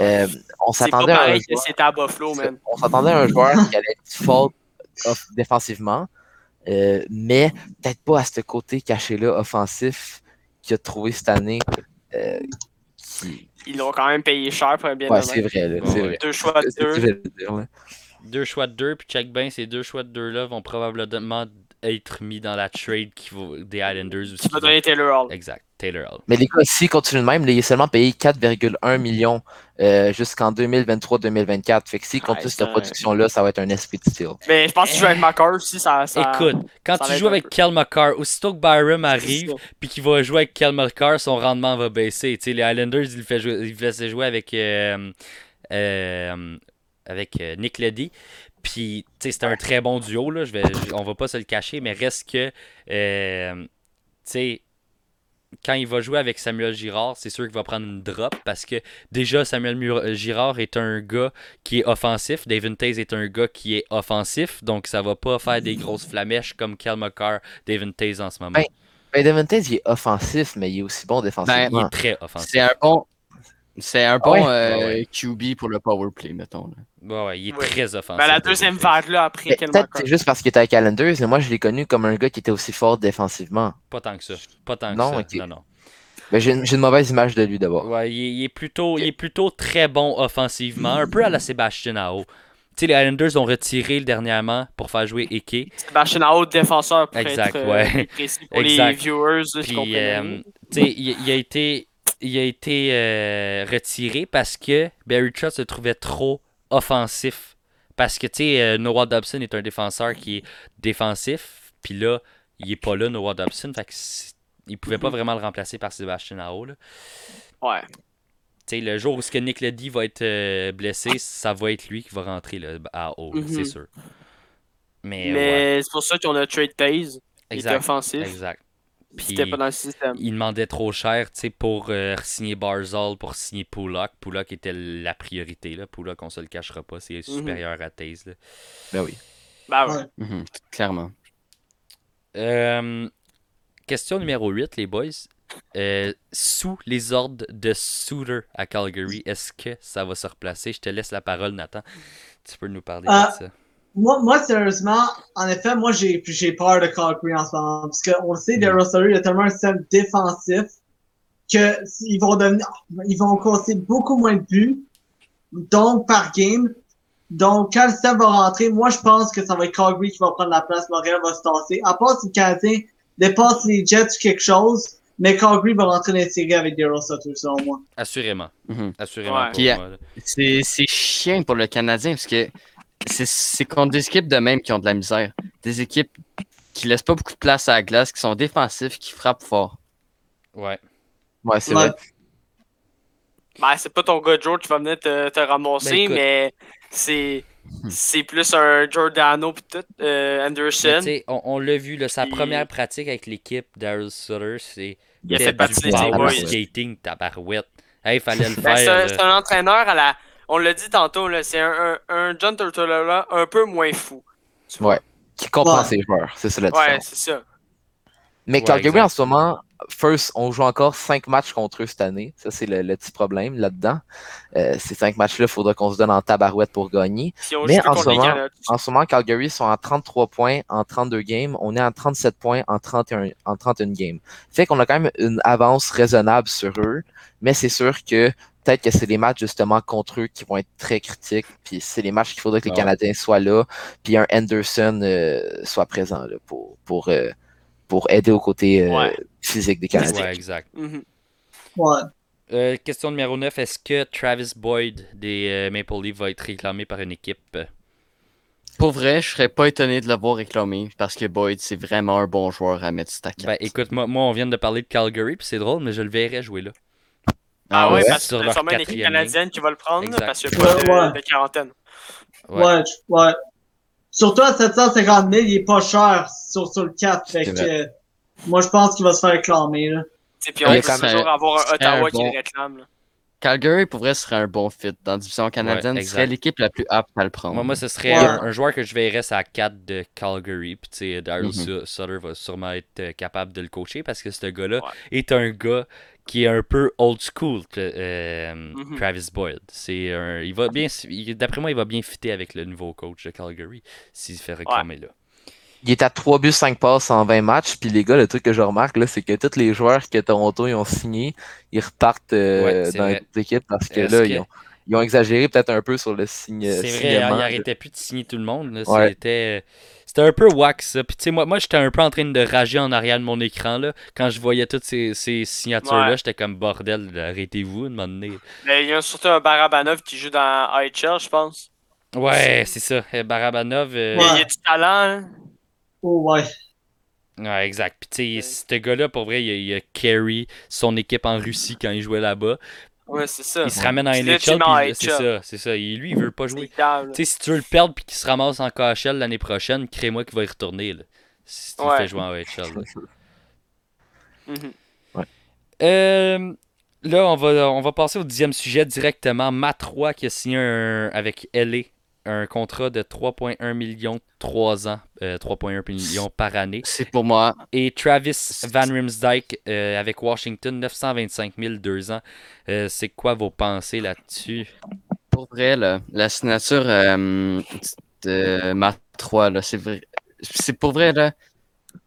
Euh, on C'est pas s'attendait à un pareil que joueur- c'était à Buffalo, man. on s'attendait à un joueur qui allait être fort off- défensivement, euh, mais peut-être pas à ce côté caché-là offensif qu'il a trouvé cette année. euh, qui- Ils l'ont quand même payé cher pour un bien Ouais, c'est vrai, là, c'est Ouais. vrai. Deux choix de deux. dire. Deux choix de deux, puis check bien, ces deux choix de deux-là vont probablement être mis dans la trade qui des Islanders aussi. Qui va donner Taylor Hall. Exact, Taylor Hall. Mais les gars, s'ils continuent de même, là, il est seulement payé 4,1 millions euh, jusqu'en 2023-2024. Fait que s'ils Ouais, continuent c'est cette un- production-là, ça va être un esprit de style. Mais je pense que tu joues avec Makar aussi, ça. ça... Écoute, quand ça tu joues avec peu. Kel McCarr, aussitôt que Byram arrive, puis qu'il va jouer avec Kel McCarr, son rendement va baisser. Tu sais, les Islanders, ils le fait jouer, ils le laissaient jouer avec, euh, euh, avec euh, Nick Leddy. Puis, tu sais, c'était un très bon duo, là. Je vais, je- on va pas se le cacher, mais reste que, euh, tu sais, quand il va jouer avec Samuel Girard, c'est sûr qu'il va prendre une drop parce que déjà, Samuel Mur- Girard est un gars qui est offensif. David Taze est un gars qui est offensif. Donc, ça va pas faire des grosses flamèches comme Kel McCarr, David Taze en ce moment. Ben, Ben, Devon Taze, il est offensif, mais il est aussi bon il défensivement. est très offensif. C'est un bon. C'est un bon ouais? euh, Ouais, ouais. QB pour le power play, mettons. là. Ouais, ouais, il est Ouais. très offensif. Ben, la deuxième vague là après Peut-être c'est juste parce qu'il était avec Islanders, mais moi je l'ai connu comme un gars qui était aussi fort défensivement. Pas tant que ça. Pas tant que Non, ça. ok. Non, non. Ben, j'ai une, j'ai une mauvaise image de lui d'abord. Ouais, il est, il est plutôt, il est plutôt très bon offensivement. Un peu à la Sébastien Aho. Tu sais, les Islanders ont retiré le dernièrement pour faire jouer Eke. Sébastien Haut, défenseur pour Exact, être euh, ouais. précis pour Exact. les viewers Puis, euh, tu sais, il, il a été, il a été euh, retiré parce que Barry Trotz se trouvait trop offensif. Parce que, tu sais, euh, Noah Dobson est un défenseur qui est défensif. Puis là, il est pas là, Noah Dobson. Fait que c'est- il pouvait pas vraiment le remplacer par Sébastien Aho. Là. Ouais. Tu sais, le jour où ce que Nick Leddy va être euh, blessé, ça va être lui qui va rentrer là, à haut, là, Mhm. c'est sûr. Mais, ouais, c'est pour ça qu'on a trade Taze. Il était exact. offensif. Exact. Puis, C'était pas dans le système. il demandait trop cher tu sais, pour euh, signer Barzal, pour signer Pullock. Pullock était la priorité. Là. Pullock, on se le cachera pas, c'est supérieur à Taze. là. Ben oui. Bah ouais. Mhm, Clairement. Euh, question numéro 8, les boys. Euh, sous les ordres de Souter à Calgary, est-ce que ça va se replacer? Je te laisse la parole, Nathan. Tu peux nous parler Ah. de ça. Moi, moi, sérieusement, en effet, moi, j'ai, j'ai peur de Calgary en ce moment. Parce qu'on le sait, Daryl Sutter, il a tellement un système défensif que ils vont devenir, ils vont causer beaucoup moins de buts. Donc, par game. Donc, quand le système va rentrer, moi, je pense que ça va être Calgary qui va prendre la place. Montréal va se tasser. À part si le Canadien dépasse les Jets ou quelque chose, mais Calgary va rentrer dans les séries avec Daryl Sutter, selon moi. Assurément. Mhm. Assurément. Ouais. pour Puis, moi, là. C'est c'est chiant pour le Canadien parce que c'est- c'est contre des équipes de même qui ont de la misère. Des équipes qui laissent pas beaucoup de place à la glace, qui sont défensifs, qui frappent fort. Ouais. Ouais, c'est Ouais. vrai. Ben, c'est pas ton gars Joe qui va venir te, te ramasser, Ben, mais c'est c'est plus un Giordano pis tout, euh, Anderson. on, on l'a vu, là, sa première pratique avec l'équipe Daryl Sutter, c'est Il a fait du skating, tabarouette. Hey, fallait le Ben, faire. c'est un entraîneur à la. On l'a dit tantôt, là, c'est un, un, un John Tortorella un peu moins fou. Ouais. Qui comprend Ouais. ses joueurs, c'est ça la Ouais, différence. c'est ça. Mais Ouais, Calgary, exact. en ce moment, first, on joue encore 5 matchs contre eux cette année. Ça, c'est le, le petit problème là-dedans. Euh, ces 5 matchs-là, il faudra qu'on se donne en tabarouette pour gagner. Si Mais ce moment-. En ce moment, Calgary sont à 33 points en 32 games. On est à 37 points en 31, en 31 games. Fait qu'on a quand même une avance raisonnable sur eux. Mais c'est sûr que peut-être que c'est les matchs justement contre eux qui vont être très critiques. Puis c'est les matchs qu'il faudrait que les Ah. Canadiens soient là. Puis un Anderson euh, soit présent là, pour, pour, euh, pour aider au côté euh, Ouais. physique des Canadiens. Ouais, exact. Mhm. Ouais. Euh, question numéro 9. Est-ce que Travis Boyd des euh, Maple Leafs va être réclamé par une équipe? Pour vrai, je serais pas étonné de l'avoir réclamé parce que Boyd, c'est vraiment un bon joueur à mettre sur ta carte. Ben écoute, moi, moi on vient de parler de Calgary, puis c'est drôle, mais je le verrais jouer là. Ah, ouais, ouais? parce que Sur c'est leur sûrement une équipe canadienne qui va le prendre, Exact. parce qu'il n'y a pas de, Ouais, ouais. de quarantaine. Ouais. Ouais. ouais. Surtout à 750 000, il est pas cher sur, sur le 4. Fait C'est que, euh, moi, je pense qu'il va se faire réclamer, là. Et puis on peut toujours avoir un Ottawa un qui le réclame. là. Calgary, pour vrai, serait un bon fit dans la division canadienne. Ouais, Ce serait l'équipe la plus apte à le prendre. Moi, moi, ce serait Ouais. un, un joueur que je verrais, à 4 de Calgary. Puis, tu sais, Daryl Mhm. Su- Sutter va sûrement être euh, capable de le coacher parce que ce gars-là Ouais. est un gars qui est un peu old school, que, euh, Mhm. Travis Boyd. C'est un, il va bien, d'après moi, il va bien fitter avec le nouveau coach de Calgary s'il se fait réclamer là. Il est à 3 buts, 5 passes en 20 matchs. Puis les gars, le truc que je remarque, là, c'est que tous les joueurs que Toronto ils ont signés, ils repartent euh, Ouais, dans vrai. les équipes parce que là, que- ils, ont, ils ont exagéré peut-être un peu sur le signe. C'est vrai, signement, il là. arrêtait plus de signer tout le monde. Ouais. C'était, c'était un peu wax ça. Puis tu sais, moi, moi j'étais un peu en train de rager en arrière de mon écran là. Quand je voyais toutes ces, ces signatures-là, Ouais. j'étais comme bordel, arrêtez-vous, un moment donné. Mais il y a surtout un Barabanov qui joue dans IHL, je pense. Ouais, c'est ça. Euh, Barabanov. euh, Il y a- Ouais. il y a du talent. hein. Oh, ouais. Ouais, exact. Puis tu sais, ce gars-là, pour vrai, il a, il a carry son équipe en Russie quand il jouait là-bas. Ouais, c'est ça. Il se ramène en NHL, c'est NHL. ça, c'est ça. Et lui, il veut pas jouer. Tu sais, si tu veux le perdre puis qu'il se ramasse en KHL l'année prochaine, crée-moi qu'il va y retourner. Là, si tu le fais jouer en HL. là. Mhm. Euh, là, on va, on va passer au dixième sujet directement. Matt Roy qui a signé un- avec LA un contrat de 3,1 millions 3 ans, euh, 3,1 millions par année. C'est pour moi. Et Travis Van Rimsdijk euh, avec Washington, 925 000 deux ans. Euh, c'est quoi vos pensées là-dessus? Pour vrai, là, la signature euh, de Matt 3, là, c'est vrai. C'est pour vrai, là.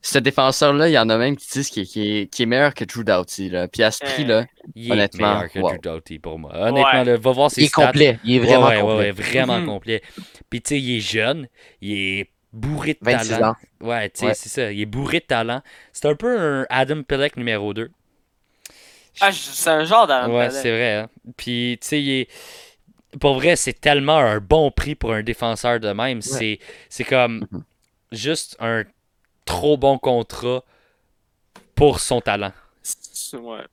Ce défenseur-là, il y en a même qui disent qu'il est, meilleur que Drew Doughty, là. Puis à ce Euh, prix-là, Il est meilleur que wow. Drew Doughty pour moi. Honnêtement, Ouais. là, va voir ses Il est stats. complet. Il est vraiment ouais, ouais, complet. ouais, vraiment Mhm. complet. Puis tu sais, il est jeune, il est bourré de 26 talent. ans. Ouais, tu sais, Ouais. c'est ça. Il est bourré de talent. C'est un peu un Adam Pelech numéro 2. Ah, c'est un genre d'Alan Ouais, c'est vrai. hein. Puis, tu sais, il est... Pour vrai, c'est tellement un bon prix pour un défenseur de même. C'est c'est comme Mhm. juste un trop bon contrat pour son talent. C'est- Ouais.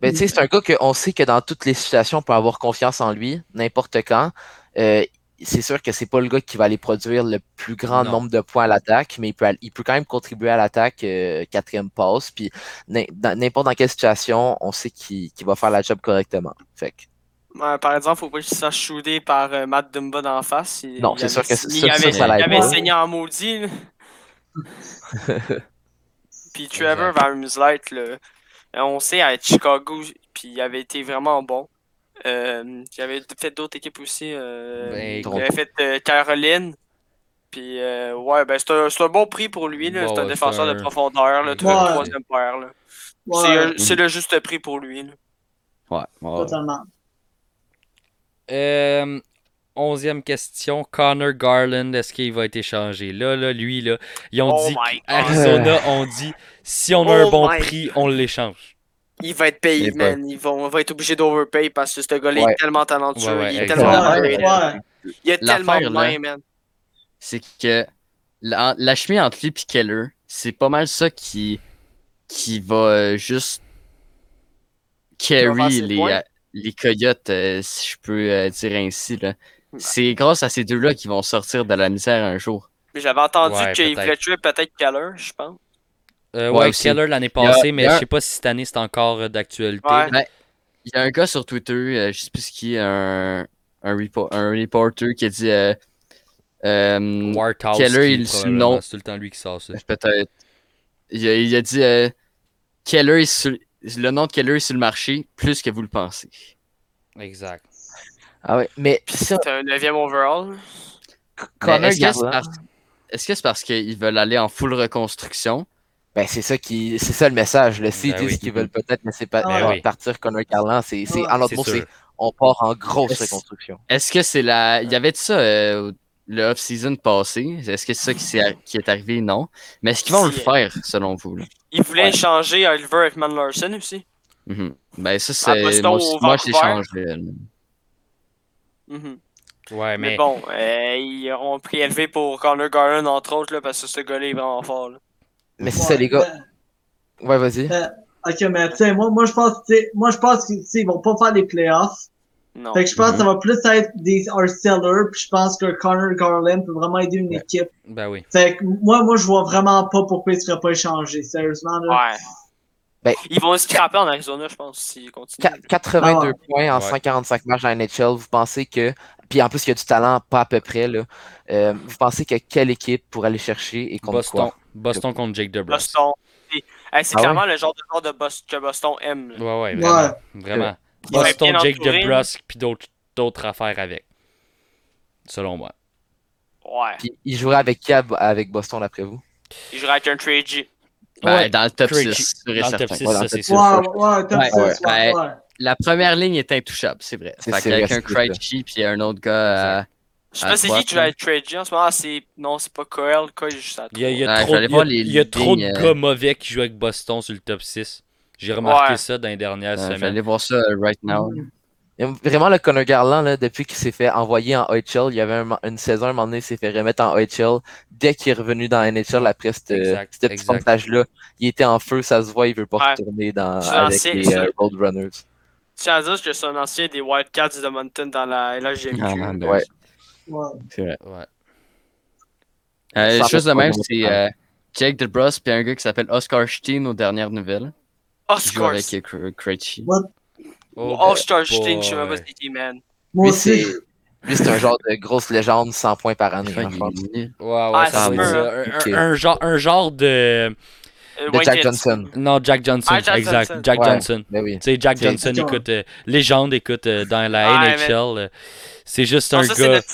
Ben, tu sais, c'est un gars qu'on sait que dans toutes les situations, on peut avoir confiance en lui, n'importe quand. Euh, c'est sûr que c'est pas le gars qui va aller produire le plus grand Non. nombre de points à l'attaque, mais il peut, il peut quand même contribuer à l'attaque, euh, quatrième passe. Puis n'importe dans quelle situation, on sait qu'il va faire la job correctement. Fait que, Ouais, par exemple, faut pas qu'il se fasse shooter par euh, Matt Dumba d'en face. Il- Non, c'est avait- sûr que ça- il ça, avait, ça il avait saigné en maudit. Puis Trevor euh, on sait à Chicago, puis il avait été vraiment bon. Euh, il avait fait d'autres équipes aussi. euh, Ben, il avait fait euh, Caroline. Puis, euh, ouais, ben c'est un, bon prix pour lui. Bon, c'est un défenseur de profondeur, là, Ouais. trois- troisième paire. là. Ouais, C'est un- C'est le juste prix pour lui. là. ouais. ouais. totalement. Onzième question. Connor Garland, est-ce qu'il va être échangé? Là, là, lui, là, ils ont Oh dit. Arizona ont dit, si on a un Oh bon my prix, on l'échange. Il va être payé, man. Ils vont, on va être obligé d'overpay parce que ce gars-là Ouais. est tellement talentueux. Ouais, ouais, il est tellement ouais. Il est tellement bien, man. c'est que la, la chimie entre lui et Keller, c'est pas mal ça qui, qui va euh, juste carry les, euh, les coyotes, euh, si je peux euh, dire ainsi. Là. C'est grâce à ces deux-là qu'ils vont sortir de la misère un jour. J'avais entendu Ouais, qu'il peut-être. voulait tuer peut-être Keller, je pense. Euh, Ouais. Keller l'année a- passée, mais a- je sais pas si cette année c'est encore euh, d'actualité. Ouais. Il y a un gars sur Twitter, euh, je sais plus qui, un, un, repo- un reporter qui a dit euh, euh, Keller, il- non. c'est tout le temps lui qui sort ça. Peut-être. Il a, il a dit euh, Keller est sur- le nom de Keller est sur le marché plus que vous le pensez. Exact. Ah ouais. Mais ça, C'est un 9e overall. Est-ce que c'est parce, qu'ils veulent aller en full reconstruction? ben, c'est ça qui, c'est ça le message. Le S'ils Ben oui. qu'ils veulent peut-être laisser pa- Ben euh, oui. partir Connor Garland, c'est, en l'autre mot, c'est, on part en grosse reconstruction. Est-ce que c'est la. Il y avait de ça euh, le off-season passé? Est-ce que c'est ça qui, est arrivé? Non. Mais est-ce qu'ils vont le Si, faire, selon vous? là? Il voulait Ouais. échanger Oliver Ekman Larson aussi. Mhm. Ben, ça, c'est. Moi, moi, je Vancouver? Mhm. Ouais, Mais, mais, bon, euh, ils ont pris élevé pour Connor Garland, entre autres, là, parce que ce gars-là est vraiment fort. là. Mais c'est Ouais, ça, les gars. Ouais, vas-y. Ok, mais tu sais, moi, moi, je pense, moi, je pense qu'ils vont pas faire les playoffs. Non. Fait que je pense Mhm. que ça va plus être des un seller, puis je pense que Connor Garland peut vraiment aider une Ouais. équipe. ben oui. Fait que moi, moi, je vois vraiment pas pourquoi il serait pas échangé, sérieusement, là. Ouais. Ils vont scraper en Arizona, je pense, s'ils continuent. Qua- 82 Ah points en Ouais. 145 matchs dans la NHL. Vous pensez que. Puis en plus, il y a du talent, pas à peu près. Là. Euh, vous pensez que quelle équipe pour aller chercher et contre Boston. quoi? Boston contre Jake DeBrus. Boston. C'est hey, c'est Ah clairement le genre de joueur de Bos- que Boston aime. là. Ouais, ouais, Ouais. vraiment. Boston, Jake DeBrusque, puis d'autres affaires avec. Selon moi. Ouais. Puis il jouerait avec qui avec Boston, d'après vous? Il jouerait avec un Trey G. Ben, Ouais, dans le top Krejci. 6, sûr et Dans le certain. top 6, Ouais, ça, c'est sûr. Ouais, ouais, top Ouais, 6, ouais, ouais. La première ligne est intouchable, c'est vrai. C'est- Fait qu'avec un. Krejci puis un autre gars. euh, Je sais pas c'est qui qui joue avec là. Trey G en ce moment. C'est... Non, c'est pas Coel. Coel est juste à Il y a, il y a Ouais, trop, j'allais il y a- il y a trop de lignes, euh, gars mauvais qui jouent avec Boston sur le top 6. J'ai remarqué Ouais. ça dans les dernières semaines. aller voir ça euh, right now. Vraiment, le Connor Garland, là, depuis qu'il s'est fait envoyer en OHL, il y avait un une saison, un moment donné, il s'est fait remettre en OHL. Dès qu'il est revenu dans la NHL après ce petit montage-là, il était en feu, ça se voit, il veut pas Ouais. retourner dans, C'est avec ancien, les euh, Roadrunners. Je tiens à dire que c'est un ancien des Wildcats de Mountain dans la LHGMQ. Ah, Ouais. Ouais. C'est vrai. Ouais. Euh, chose de même, c'est euh, Jake DeBrus puis un gars qui s'appelle Oscar Steen aux dernières nouvelles. Oscar. avec euh. Oh, All-Star boy. Sting, je sais même pas c'est qui, man. Moi aussi. c'est lui, c'est un genre de grosse légende 100 points par année, Enfin, il. Ouais, ouais, Ah, ça. Un, Ok. un- un genre, un genre de. Euh, De Jack. Johnson. Non, Jack Johnson. Ah, Jack exact. Johnson. Jack Ouais. Johnson. Ben oui. Tu sais, Jack Johnson, écoute, euh, légende, écoute, euh, dans la Ouais, NHL. euh, C'est juste Non, un ça, gars. Tu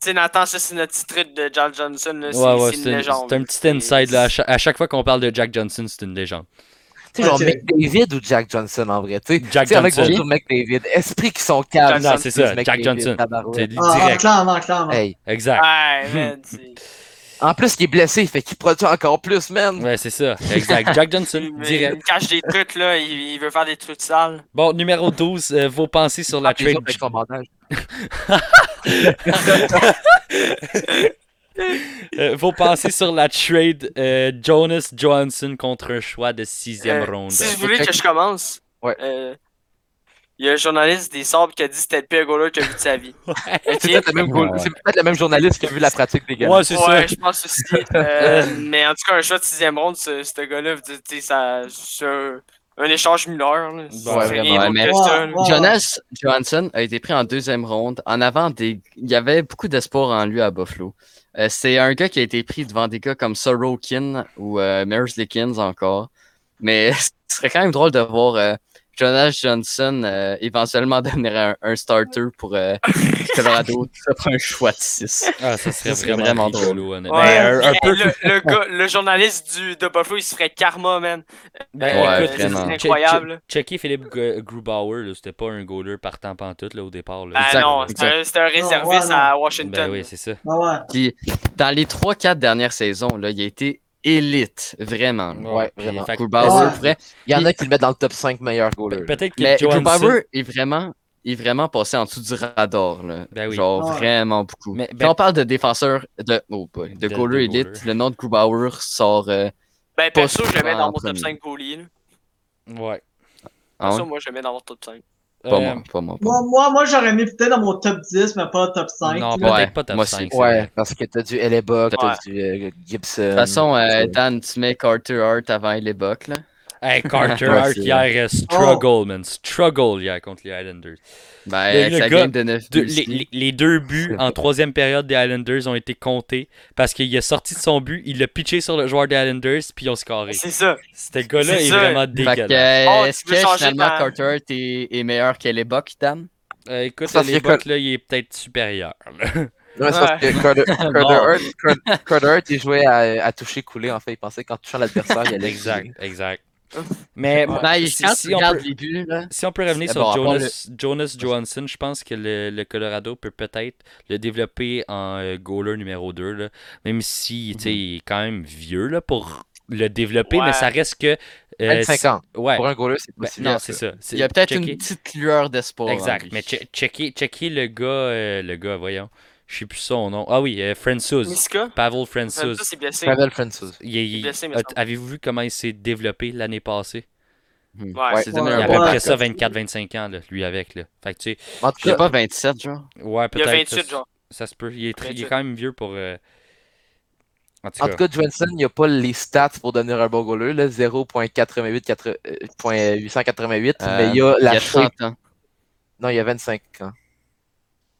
sais, Nathan, ça, c'est notre truc de Jack Johnson. là. Ouais, ouais, c'est une un, légende. c'est un petit inside. Là. À, chaque, à chaque fois qu'on parle de Jack Johnson, c'est une légende. Tu sais, genre. McDavid ou Jack Johnson en vrai. Tu sais, Jack avec Johnson. bonjour McDavid. Esprit qui sont calmes. Non, c'est ça, Jack Johnson. Ah, direct. clairement, clairement. Hey. Exact. Ouais, En plus, il est blessé, fait qu'il produit encore plus, man. Ouais, c'est ça. Exact. Jack Johnson, il, me- il direct. me cache des trucs, là. Il, il veut faire des trucs sales. Bon, numéro 12, euh, vos pensées sur la Ah, trade. Euh, vos pensées sur la trade euh, Jonas Johansson contre un choix de sixième Euh, ronde. Si vous voulez que je commence, Ouais. euh, il y a un journaliste des Sabres qui a dit que c'était le pire goaler qu'il a vu de sa vie. C'est peut-être le, même le journaliste qui a vu la pratique des gars. Ouais, c'est ouais, ça. je pense aussi. Euh, mais en tout cas, un choix de sixième ronde, ce, ce gars-là, ça- c'est un, un échange mineur. là. Ouais, vraiment. mais-. Jonas Johansson a été pris en deuxième ronde. En avant des. Il y avait beaucoup d'espoir en lui à Buffalo. Euh, c'est un gars qui a été pris devant des gars comme Sorokin ou euh, Merzlikins encore. Mais ce serait quand même drôle de voir euh, Jonas Johnson euh, éventuellement devenir un, un starter pour euh, Colorado. Ça prend un choix de 6. Ah, ça serait Ça serait vraiment, vraiment rigolo, honnêtement. Ouais, Ben, un, un puis peu. le, le gars, le journaliste du, de Buffalo, il se ferait karma, man. Ben, Ouais, écoute, vraiment. C'est incroyable. che- checker Philippe Gr- Grubauer, c'était pas un goaler partant pantoute là, au départ. Là. Ben Exact, non, c'était un- un réserviste ouais, à Ben Washington. oui, c'est ça. Ah ouais. Puis dans les 3-4 dernières saisons, là, il a été élite, vraiment. Ouais, vraiment. fait vrai. Il y en a qui le mettent dans le top 5 meilleurs goalers. Peut-être que Mais. Grubauer est vraiment, est vraiment passé en dessous du radar. Là. Ben oui. Genre Ouais. vraiment beaucoup. Mais- Quand ben- on parle de défenseur, de, oh boy, de De- goaler de élite, le nom de Grubauer sort. euh, Ben, perso, je le mets dans mon top premier. 5 goalies. là. Ouais. ah Perso, ouais? moi, je le mets dans mon top 5. Pas Euh, moi, pas moi. Pas Moi, moi. j'aurais mis peut-être dans mon top 10, mais pas top 5. Non, peut-être Ouais, pas top moi 5. aussi. c'est Ouais, parce que t'as du Hellebuck, t'as Ouais. du euh, Gibson. De toute façon, euh. Dan, tu mets Carter Hart avant Bucks, là. Hey, Carter Hart hier, euh, struggle, man. Struggle hier contre les Islanders. Ben, Le- le sa gars game de 9 Deux- buts. les, deux buts en troisième période des Islanders ont été comptés parce qu'il a sorti de son but, il l'a pitché sur le joueur des Islanders, puis ils ont scoré. C'est ça. Ce gars-là est vraiment dégueulasse. euh, Oh, est-ce que finalement ta- Carter Hart est, est meilleur que les Bucks, Dan? Euh, écoute, Ça, les c'est Bucks, là, il est peut-être supérieur. là. Ouais, c'est parce que Carter, Carter il jouait à, à toucher couler, en fait. Il pensait qu'en touchant l'adversaire, il allait exact, exact. Mais Ouais. Ben, si, on peut, les buts, là. si on peut revenir sur bon, Jonas, Johansson, je pense que le, le Colorado peut peut-être le développer en euh, goaler numéro 2, là, même si sais, il est quand même vieux là, pour le développer, mais ça reste que... euh, 25 ans. Ouais, Pour un goaler, c'est Ben, possible. non, c'est ça. Il y a peut-être checker- une petite lueur d'espoir. Exact. Mais che- checker, checker le gars, euh, le gars, voyons. Je sais plus son nom. Ah oui, euh, Francouz. Miska, Pavel blessé. Pavel Francis. Il- il- Il est blessé. Avez-vous vu comment il s'est développé l'année passée? Hmm. Ouais. Il un a à bon peu près ouais. ça 24-25 ans, là, lui avec. Là. Fait que tu sais, En tout Il a cas, pas 27, genre. ouais, Il y a peut-être. 28, ça, genre. ça se peut. Il est, très- il est 28. quand même vieux pour. euh, En tout En cas, tout cas, Johansson, il n'y a pas les stats pour devenir un bon goaler, là, 0.88, quatre- euh, point 888, mais il y a Euh, la il y a shape. 30 ans. Non, il y a 25 ans.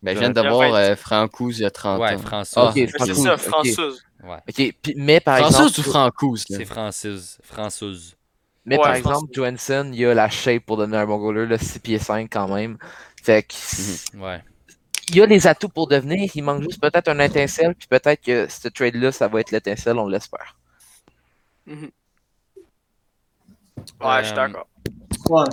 Ben, je viens d'avoir 20. euh, Francouz il y a 30 ouais, ans. François. Ah, C'est ça. Françoise. Ouais, Ok, puis- mais par François exemple, ou Francouz? c'est Francis. Françoise. mais Ouais, par exemple, Johansson, il a la shape pour devenir un bon goaler, là, 6 pieds 5 quand même. Fait que Ouais. il a les atouts pour devenir, il manque juste peut-être un étincelle, puis peut-être que ce trade-là, ça va être l'étincelle, on l'espère. Ouais, je suis Euh, d'accord. Ouais.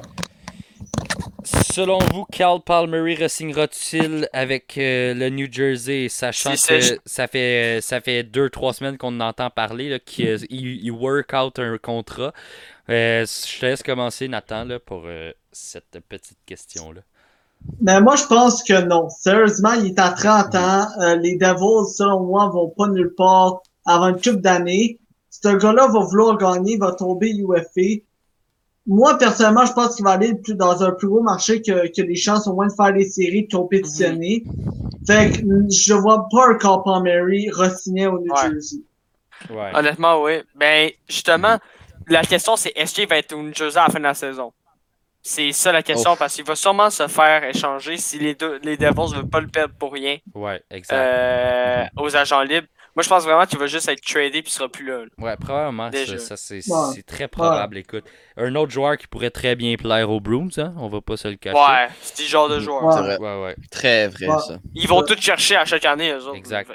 Selon vous, Cal Palmieri re-signera-t-il avec euh, le New Jersey, sachant Si que ça fait ça fait deux trois semaines qu'on en entend parler, qu'il euh, il- il work out un contrat. Euh, je te laisse commencer, Nathan, là, pour euh, cette petite question-là. Mais moi, je pense que non. Sérieusement, il est à 30 ans. Euh, les Devils, selon moi, vont pas nulle part avant une couple d'années. Ce gars-là va vouloir gagner, va tomber UFA. Moi, personnellement, je pense qu'il va aller plus dans un plus gros marché que, que les chances au moins de faire des séries, de compétitionner. Fait que mm, je vois pas un Carl Mary re-signer au New Ouais. Jersey. Ouais. Honnêtement, oui. Ben, justement, la question, c'est est-ce qu'il va être au New Jersey à la fin de la saison? C'est ça la question, parce qu'il va sûrement se faire échanger si les, deux, les Devils ne veulent pas le perdre pour rien Ouais, exact. euh, aux agents libres. Moi, je pense vraiment qu'il va juste être tradé puis il sera plus là. là. Ouais, probablement, Déjà. ça, ça, c'est Ouais. très probable. Écoute, un autre joueur qui pourrait très bien plaire aux Bruins, hein, on va pas se le cacher. Ouais, c'est le genre de joueur. Ouais. C'est vrai. ouais, ouais. Très vrai, Ouais. ça. Ils vont tous chercher à chaque année, eux autres. Exact.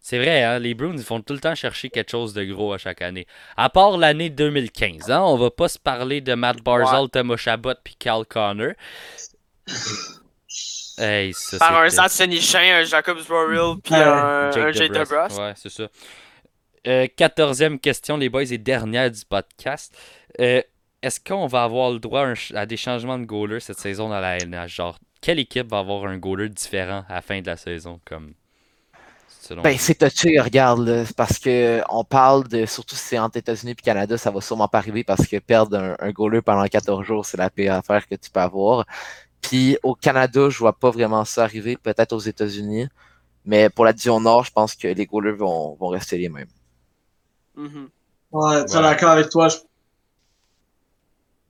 C'est vrai, hein, les Bruins ils font tout le temps chercher quelque chose de gros à chaque année. À part l'année 2015, hein, on va pas se parler de Matt Barzal, Thomas Chabot puis Cal Connor. Hey, ça, Par un Chain, un Jacobs Borrell puis Ouais. un, un Jake. DeBrusk. Ouais, c'est ça. Euh, quatorzième question, les boys, et dernière du podcast. Euh, Est-ce qu'on va avoir le droit à, des changements de goaler cette saison dans la LNH? Genre, quelle équipe va avoir un goaler différent à la fin de la saison? Comme, selon Ben, c'est touché, regarde, là, parce que on parle de, surtout si c'est entre États-Unis et Canada, ça va sûrement pas arriver parce que perdre un, un goaler pendant 14 jours, c'est la pire affaire que tu peux avoir. Puis au Canada, je vois pas vraiment ça arriver, peut-être aux États-Unis. Mais pour la division Nord, je pense que les goalers vont, vont rester les mêmes. Mhm. Ouais, tu es Ouais. d'accord avec toi. je-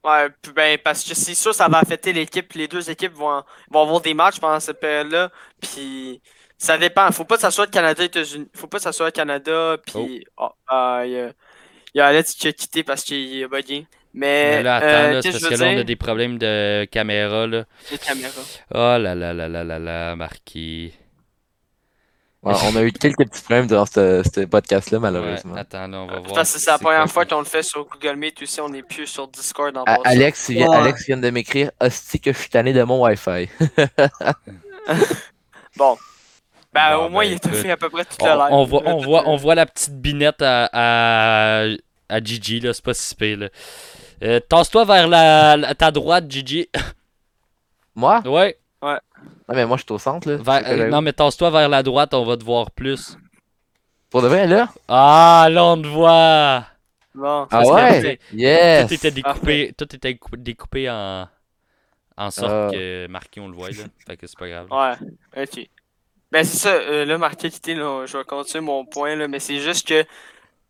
Ouais, ben, parce que c'est sûr, ça va affecter l'équipe. Les deux équipes vont, vont avoir des matchs pendant cette période-là. Puis ça dépend. Faut pas que ça soit Canada États-Unis. Faut pas que ça soit Canada. Puis oh, ah, il y a, il y a Alex qui a quitté parce qu'il est bugué. Mais, Mais là, attends, euh, là, parce que là, on a des problèmes de caméra, là. Les caméras. Oh là là là là là là, Marquis. Ouais, on a eu quelques petits problèmes dans ce, ce podcast-là, Ouais, malheureusement. attends, là, on va voir. Parce que c'est la première que- fois qu'on le fait sur Google Meet aussi. On n'est plus sur Discord en. Alex, Ouais. Alex vient de m'écrire Hostie que je suis tanné de mon Wi-Fi. Bon. Ben, Bon, au moins, ben, il a écoute. fait à peu près toute On, la live. on voit, on, voit, on voit la petite binette à, à, à Gigi, là, c'est pas si pire, là. Euh, Tasse-toi vers la, la- ta droite, Gigi. Moi? Ouais, Non, mais moi, je suis au centre, là. vers- euh, non, mais tasse-toi vers la droite, on va te voir plus. Pour de vrai, là? Ah, là, on te voit. Bon. Ah Parce que ouais? Yes! Tout était découpé, tout était cou- découpé en, en sorte Ah. que Marquis, on le voit, là. Fait que c'est pas grave. Ouais, ok. Ben c'est ça, euh, là, Marqué quitté, là, je vais continuer mon point, là, mais c'est juste que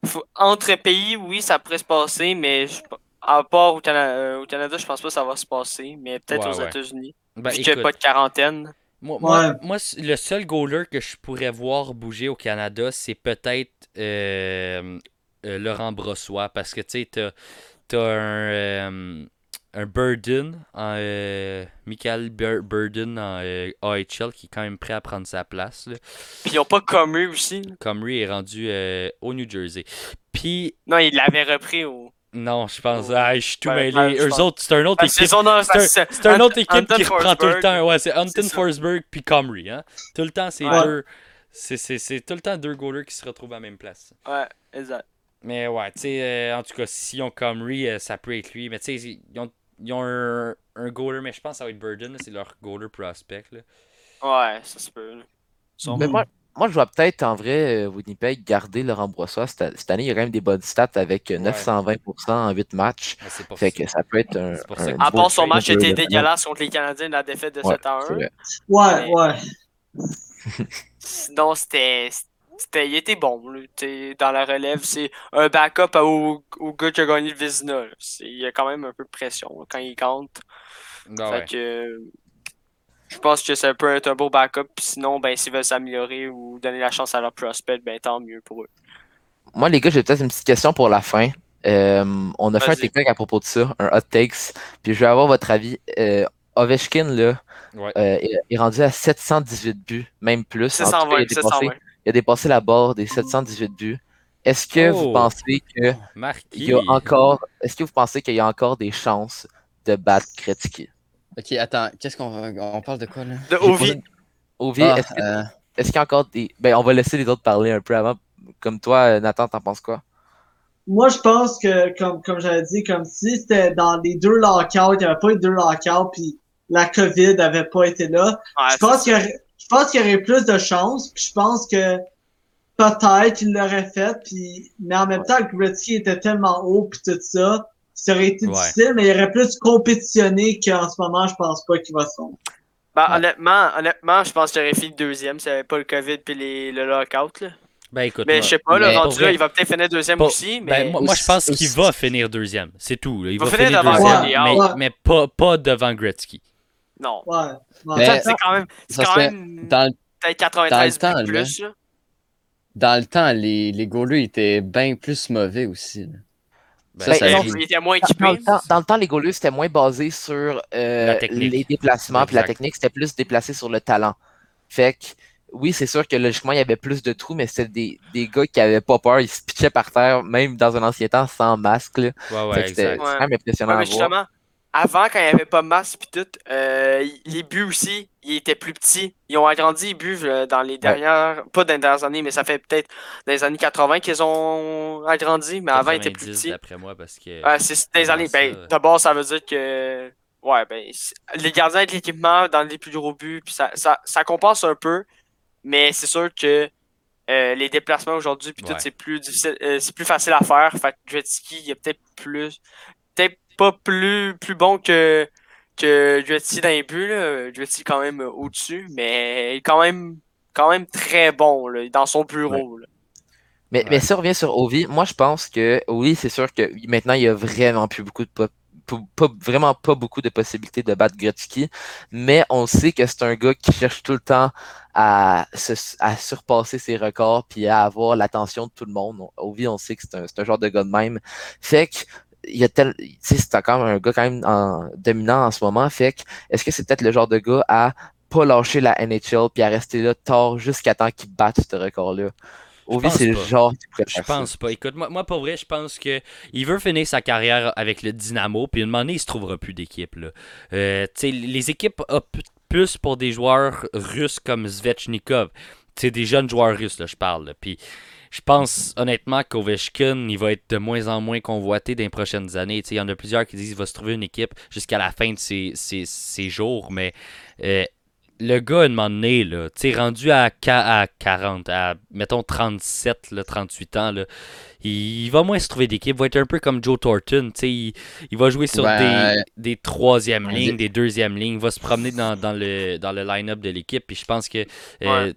faut- entre pays, oui, ça pourrait se passer, mais je- à part au, Cana- euh, au Canada, je pense pas que ça va se passer, mais peut-être Ouais, aux ouais. États-Unis. Ben, vu qu'il n'y a pas de quarantaine. Moi, moi, Ouais. moi, c- le seul goaler que je pourrais voir bouger au Canada, c'est peut-être euh, euh, Laurent Brossois. Parce que tu sais, t'as, t'as un, euh, un Burden, en, euh, Michael Bur- Burden en euh, AHL qui est quand même prêt à prendre sa place. là. Puis ils ont pas commu aussi. Comrie est rendu euh, au New Jersey. Puis, Non, ils l'avaient repris au. Non, je pense, Oh. ah, je suis tout Ben, mêlé. ben, Eux autres, c'est un autre équipe. C'est un, autre équipe Anton qui reprend tout le temps. Ouais, c'est ça. Forsberg puis Comrie. Hein? Tout le temps, c'est Ouais. deux. C'est, c'est, c'est tout le temps deux goalers qui se retrouvent à la même place. Ouais, exact. Mais ouais, tu sais, euh, en tout cas, s'ils ont Comrie, euh, ça peut être lui. Mais tu sais, ils ont, ils ont un, un goaler, mais je pense que ça va être Burden. C'est leur goaler prospect. Là. Ouais, ça se peut. là. Son- Mais moi, moi, je vois peut-être en vrai euh, Winnipeg garder Laurent Brossois. Cette, cette année, il y a quand même des bonnes stats avec euh, Ouais. 920% en 8 matchs. Pour Fait ça. que ça peut être un. Pour À part son match de- était de- dégueulasse contre les Canadiens, la défaite de Ouais, 7 à c'est 1. vrai. Ouais, ouais. Sinon, c'était. c'était, il était bon. là. Dans la relève, c'est un backup au, au gars qui a gagné le Vizina. Il y a quand même un peu de pression là, quand il compte. Ah Fait ouais. que euh, je pense que ça peut être un beau backup. Puis sinon, ben, s'ils veulent s'améliorer ou donner la chance à leur prospect, ben tant mieux pour eux. Moi, les gars, j'ai peut-être une petite question pour la fin. Euh, on a fait un. TikTok à propos de ça, un hot takes. Puis je vais avoir votre avis. Euh, Ovechkin, là, Ouais. euh, est- est rendu à 718 buts, même plus. En tout cas, 720, il, a dépassé, 720. il a dépassé la barre des 718 buts. Est-ce que Oh. vous pensez que Marquis. il y a encore, est-ce que vous pensez qu'il y a encore des chances de battre Gretzky? Ok, attends, qu'est-ce qu'on on parle de quoi là? De Ovi. Ovi, Ah, est-ce que- euh, est-ce qu'il y a encore des. Ben, on va laisser les autres parler un peu avant. Comme toi, euh, Nathan, t'en penses quoi? Moi, je pense que, comme, comme j'avais dit, comme si c'était dans les deux lockouts, il n'y avait pas eu deux lockouts, puis la COVID n'avait pas été là. Ouais, je pense qu'il y aurait, je pense qu'il y aurait plus de chances, puis je pense que peut-être il l'aurait fait, puis, mais en même temps, Gretzky était tellement haut, puis tout ça, ça aurait été Ouais. difficile, mais il aurait plus compétitionné qu'en ce moment, je pense pas qu'il va se rendre. Ben, Ouais. honnêtement, honnêtement, je pense qu'il aurait fait le deuxième s'il n'y avait pas le COVID puis les, le lockout. Là. Ben écoute, Mais moi- je sais pas, le rendu là, il va peut-être finir deuxième Pas- aussi, mais Ben, moi, moi, je pense qu'il va finir deuxième. C'est tout. là. Il, va va, finir finir devant deuxième, mais, mais pas, pas devant Gretzky. non. Ouais. C'est quand même, quand même dans, peut-être 93 dans le temps, plus. là. dans le temps, les, les étaient bien plus mauvais aussi. là. Ben, Ça, Ben, ça non, arrive. Il était moins Dans, équipé. dans le temps, dans le temps, les goalers, c'était moins basé sur euh, les déplacements puis la technique, c'était plus déplacé sur le talent. Fait que, oui, c'est sûr que logiquement, il y avait plus de trous, mais c'était des, des gars qui avaient pas peur, ils se pitchaient par terre, même dans un ancien temps, sans masque. Là. Ouais, ouais, c'était Ouais. impressionnant Ouais, mais à voir. justement, avant, quand il n'y avait pas de masque pis tout, euh, les buts aussi, ils étaient plus petits. Ils ont agrandi les buts euh, dans les dernières, pas dans les dernières années, mais ça fait peut-être dans les années 80 qu'ils ont agrandi, mais avant, ils étaient plus 90, petits. d'après moi, parce que. Ouais, c'est des années. ça, Ben, d'abord, ça veut dire que. Ouais, ben, les gardiens avec l'équipement dans les plus gros buts, puis ça, ça, ça compense un peu, mais c'est sûr que euh, les déplacements aujourd'hui, puis tout, c'est plus difficile, euh, c'est plus facile à faire. Fait que Gretzky, il est peut-être plus. Peut-être pas plus, plus bon que, que Gretzky dans les buts, là. Gretzky, quand même, euh, au-dessus, mais quand même, quand même très bon, là, dans son bureau, là. Mais, Ouais. mais si on revient sur Ovi, moi je pense que oui, c'est sûr que maintenant il y a vraiment plus beaucoup de pas- vraiment pas beaucoup de possibilités de battre Gretzky, mais on sait que c'est un gars qui cherche tout le temps à, se- à surpasser ses records puis à avoir l'attention de tout le monde. On- Ovi, on sait que c'est un, c'est un genre de gars de même. Fait que il y a tel, tu sais, c'est encore un gars quand même en- dominant en ce moment. Fait que est-ce que c'est peut-être le genre de gars à pas lâcher la NHL puis à rester là tard jusqu'à temps qu'il batte ce record-là? Ovi, c'est le genre qui pourrait Je ça. pense pas. Écoute, moi, moi pour vrai, je pense que il veut finir sa carrière avec le Dynamo, puis une moment donné, il se trouvera plus d'équipe. là. Euh, tu sais, les équipes op- plus pour des joueurs russes comme Svechnikov. C'est des jeunes joueurs russes, là, je parle. Puis je pense honnêtement qu'Ovechkin, il va être de moins en moins convoité dans les prochaines années. Il y en a plusieurs qui disent qu'il va se trouver une équipe jusqu'à la fin de ses, ses- ses jours, mais euh, le gars, à un moment donné, là, rendu à, qua- à 40, à mettons 37, là, 38 ans, là, il, il va moins se trouver d'équipe. Il va être un peu comme Joe Thornton. Il, il va jouer sur Ben, des, des troisième lignes, des deuxième lignes. Il va se promener dans, dans le, dans le line-up de l'équipe. Puis je pense que euh, Ouais.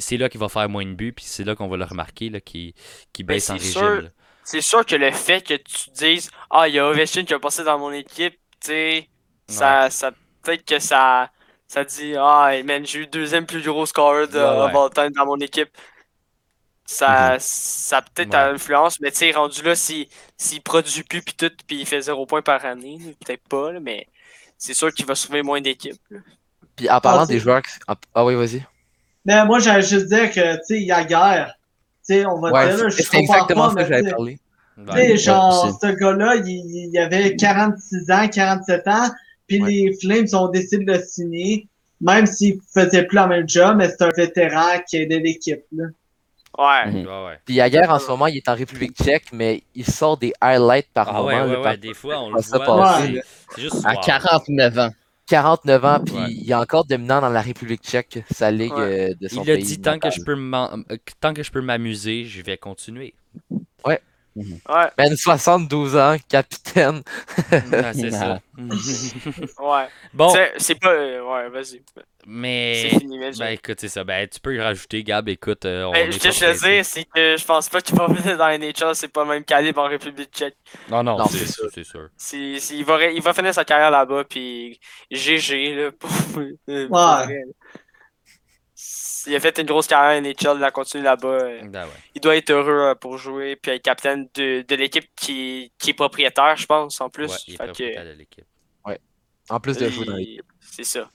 c'est là qu'il va faire moins de buts. Puis c'est là qu'on va le remarquer, là, qu'il Ben, baisse en c'est régime. sûr. c'est sûr que le fait que tu dises Ah, il y a Ovechkin qui a passé dans mon équipe, tu sais, ça, ça peut-être que ça, ça dit Ah, hey, man, j'ai eu le deuxième plus gros scorer de Ouais, ouais. of all time dans mon équipe. Ça, ça a peut-être Ouais. influence, mais tu sais, rendu là, s'il s'il produit plus puis tout, puis il fait zéro point par année, peut-être pas, là, mais c'est sûr qu'il va sauver moins d'équipes. Puis en parlant Ah, des joueurs. qui- Ah, oui, vas-y. Mais moi, j'allais juste dire que, tu sais, il y a guerre. Tu sais, on va Ouais, dire, là, je c'est comprends exactement pas, ça que j'avais parlé. Tu sais, genre, ce gars-là, il, il avait 46 ans, 47 ans, puis Ouais. les Flames ont décidé de le signer, même s'il faisait plus la même job, mais c'est un vétéran qui aidait l'équipe, là. Ouais. Mhm. Ouais, ouais. Puis Yaguer, en ce moment, il est en République tchèque, mais il sort des highlights par Ah moment. ouais, là, ouais, par- ouais, des fois, on le voit. passer, c'est- là. C'est juste. À wow. 49 ans. 49 ans, puis Ouais. il est encore dominant dans la République tchèque, sa ligue Ouais. euh, de son Il a pays dit tant que je peux euh, tant que je peux m'amuser, je vais continuer. Ouais, Man, 72 ans, capitaine. Ah, c'est ça. ouais. bon, C'est- pas. euh, ouais, vas-y. mais. C'est fini, mais Ben écoute, c'est ça. Ben tu peux y rajouter, Gab. Écoute, euh, on Ben, ce que je veux dire, c'est que je pense pas qu'il va venir dans les NHL, c'est pas le même calibre en République tchèque. Non, non, Non, c'est c'est sûr. C'est sûr. Il, va, il va finir sa carrière là-bas, puis GG, là. Pour, là. Il a fait une grosse carrière NHL, il a continué là-bas. Ben ouais. Il doit être heureux euh, pour jouer, puis être capitaine de, de l'équipe qui, qui est propriétaire, je pense, en plus. Ouais, il est Fait que, propriétaire de l'équipe. En plus de jouer dans l'équipe. C'est ça.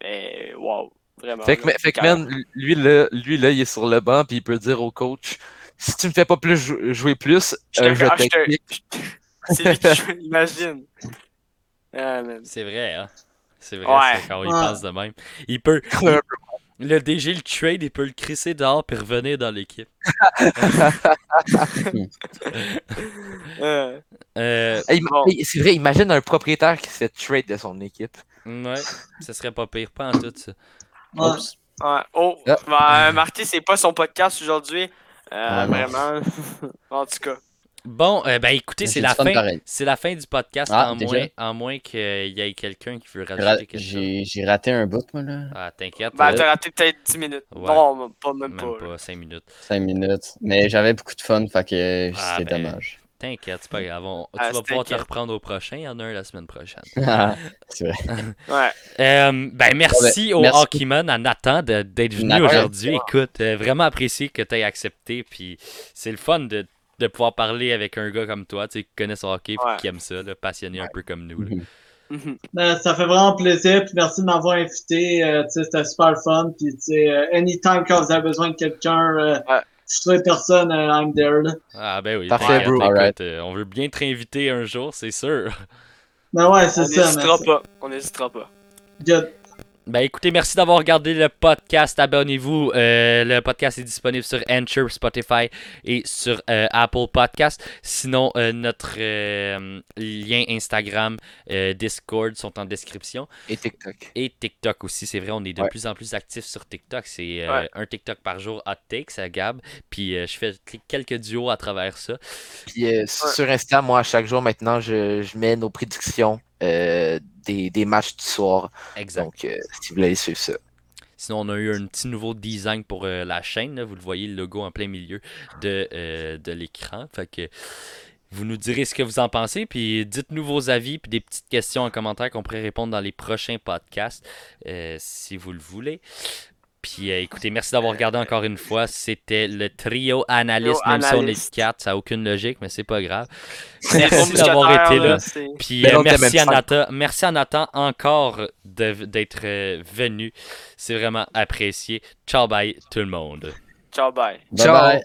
Mais, wow, vraiment. Fait que, là, fait que, carrière. man, lui là, lui, là, il est sur le banc, puis il peut dire au coach si tu me fais pas plus jou- jouer plus, Je te- euh, je ah, te. C'est lui qui joue, imagine. Ah. C'est vrai, hein. C'est vrai, Ouais. quand il Ouais. pense de même. Il peut. Le DG le trade, il peut le crisser dehors puis revenir dans l'équipe. Euh, Euh, Bon. c'est vrai, imagine un propriétaire qui se fait trade de son équipe. ouais, ce serait pas pire, pas en tout ça. Ouais. Oups. ouais. Oh, Ah. ben, Marty, c'est pas son podcast aujourd'hui. Euh, Ah, vraiment. en tout cas. Bon, euh, ben écoutez, c'est J'ai la fin. C'est la fin du podcast, Ah, en, moins, en moins qu'il y ait quelqu'un qui veut Ra- rajouter quelque chose. J'ai j'ai raté un bout, moi, là. Ah, t'inquiète. Ben, euh, t'as raté peut-être 10 minutes. Ouais. Non, pas même, même pas. pas 5 minutes. 5 minutes. Mais j'avais beaucoup de fun, fait que Ah, c'est ben, dommage. T'inquiète, c'est pas grave. on- Ah, tu vas c'est pouvoir te reprendre au prochain. Il y en a un la semaine prochaine. c'est vrai. Ouais. Euh, ben merci au merci. Hockeyman, à Nathan d'être venu aujourd'hui. Écoute, euh, vraiment apprécié que tu aies accepté. Puis c'est le fun de, de pouvoir parler avec un gars comme toi, tu sais, qui connaît son hockey puis Ouais. qui aime ça, là, passionné un peu comme nous. là. Mhm. Ben, ça fait vraiment plaisir, puis merci de m'avoir invité. euh, tu sais, c'était super fun. Puis, tu sais, euh, anytime quand vous avez besoin de quelqu'un, euh, Ouais. je trouve personne, euh, I'm there. Là. Ah ben oui, Parfait, bro. écoute, euh, on veut bien te réinviter un jour, c'est sûr. Ben ouais, c'est On ça. n'hésitera mais pas. On n'hésitera pas. Good. Ben écoutez, merci d'avoir regardé le podcast. Abonnez-vous. Euh, le podcast est disponible sur Anchor, Spotify et sur euh, Apple Podcast. Sinon, euh, notre euh, lien Instagram, euh, Discord sont en description. Et TikTok. Et TikTok aussi, c'est vrai, on est de Ouais. plus en plus actifs sur TikTok. C'est euh, Ouais. un TikTok par jour, hot takes, à Gab. Puis euh, je fais quelques duos à travers ça. Puis euh, sur Insta, moi, à chaque jour maintenant, je, je mets nos prédictions euh, des, des matchs du soir. Exact. Donc, euh, si vous voulez suivre ça. Sinon, on a eu un petit nouveau design pour euh, la chaîne. là. Vous le voyez, le logo en plein milieu de, de l'écran. Fait que vous nous direz ce que vous en pensez. Puis dites-nous vos avis puis des petites questions en commentaire qu'on pourrait répondre dans les prochains podcasts si vous le voulez. Puis euh, écoutez, merci d'avoir regardé encore une fois. C'était le trio analyste, Trio même si on est. 4, ça n'a aucune logique, mais c'est pas grave. Merci d'avoir été là. Puis euh, était merci, à Nathan, merci à Nathan encore d'être euh, venu. C'est vraiment apprécié. Ciao, bye tout le monde. Ciao, bye. Bye Ciao. bye.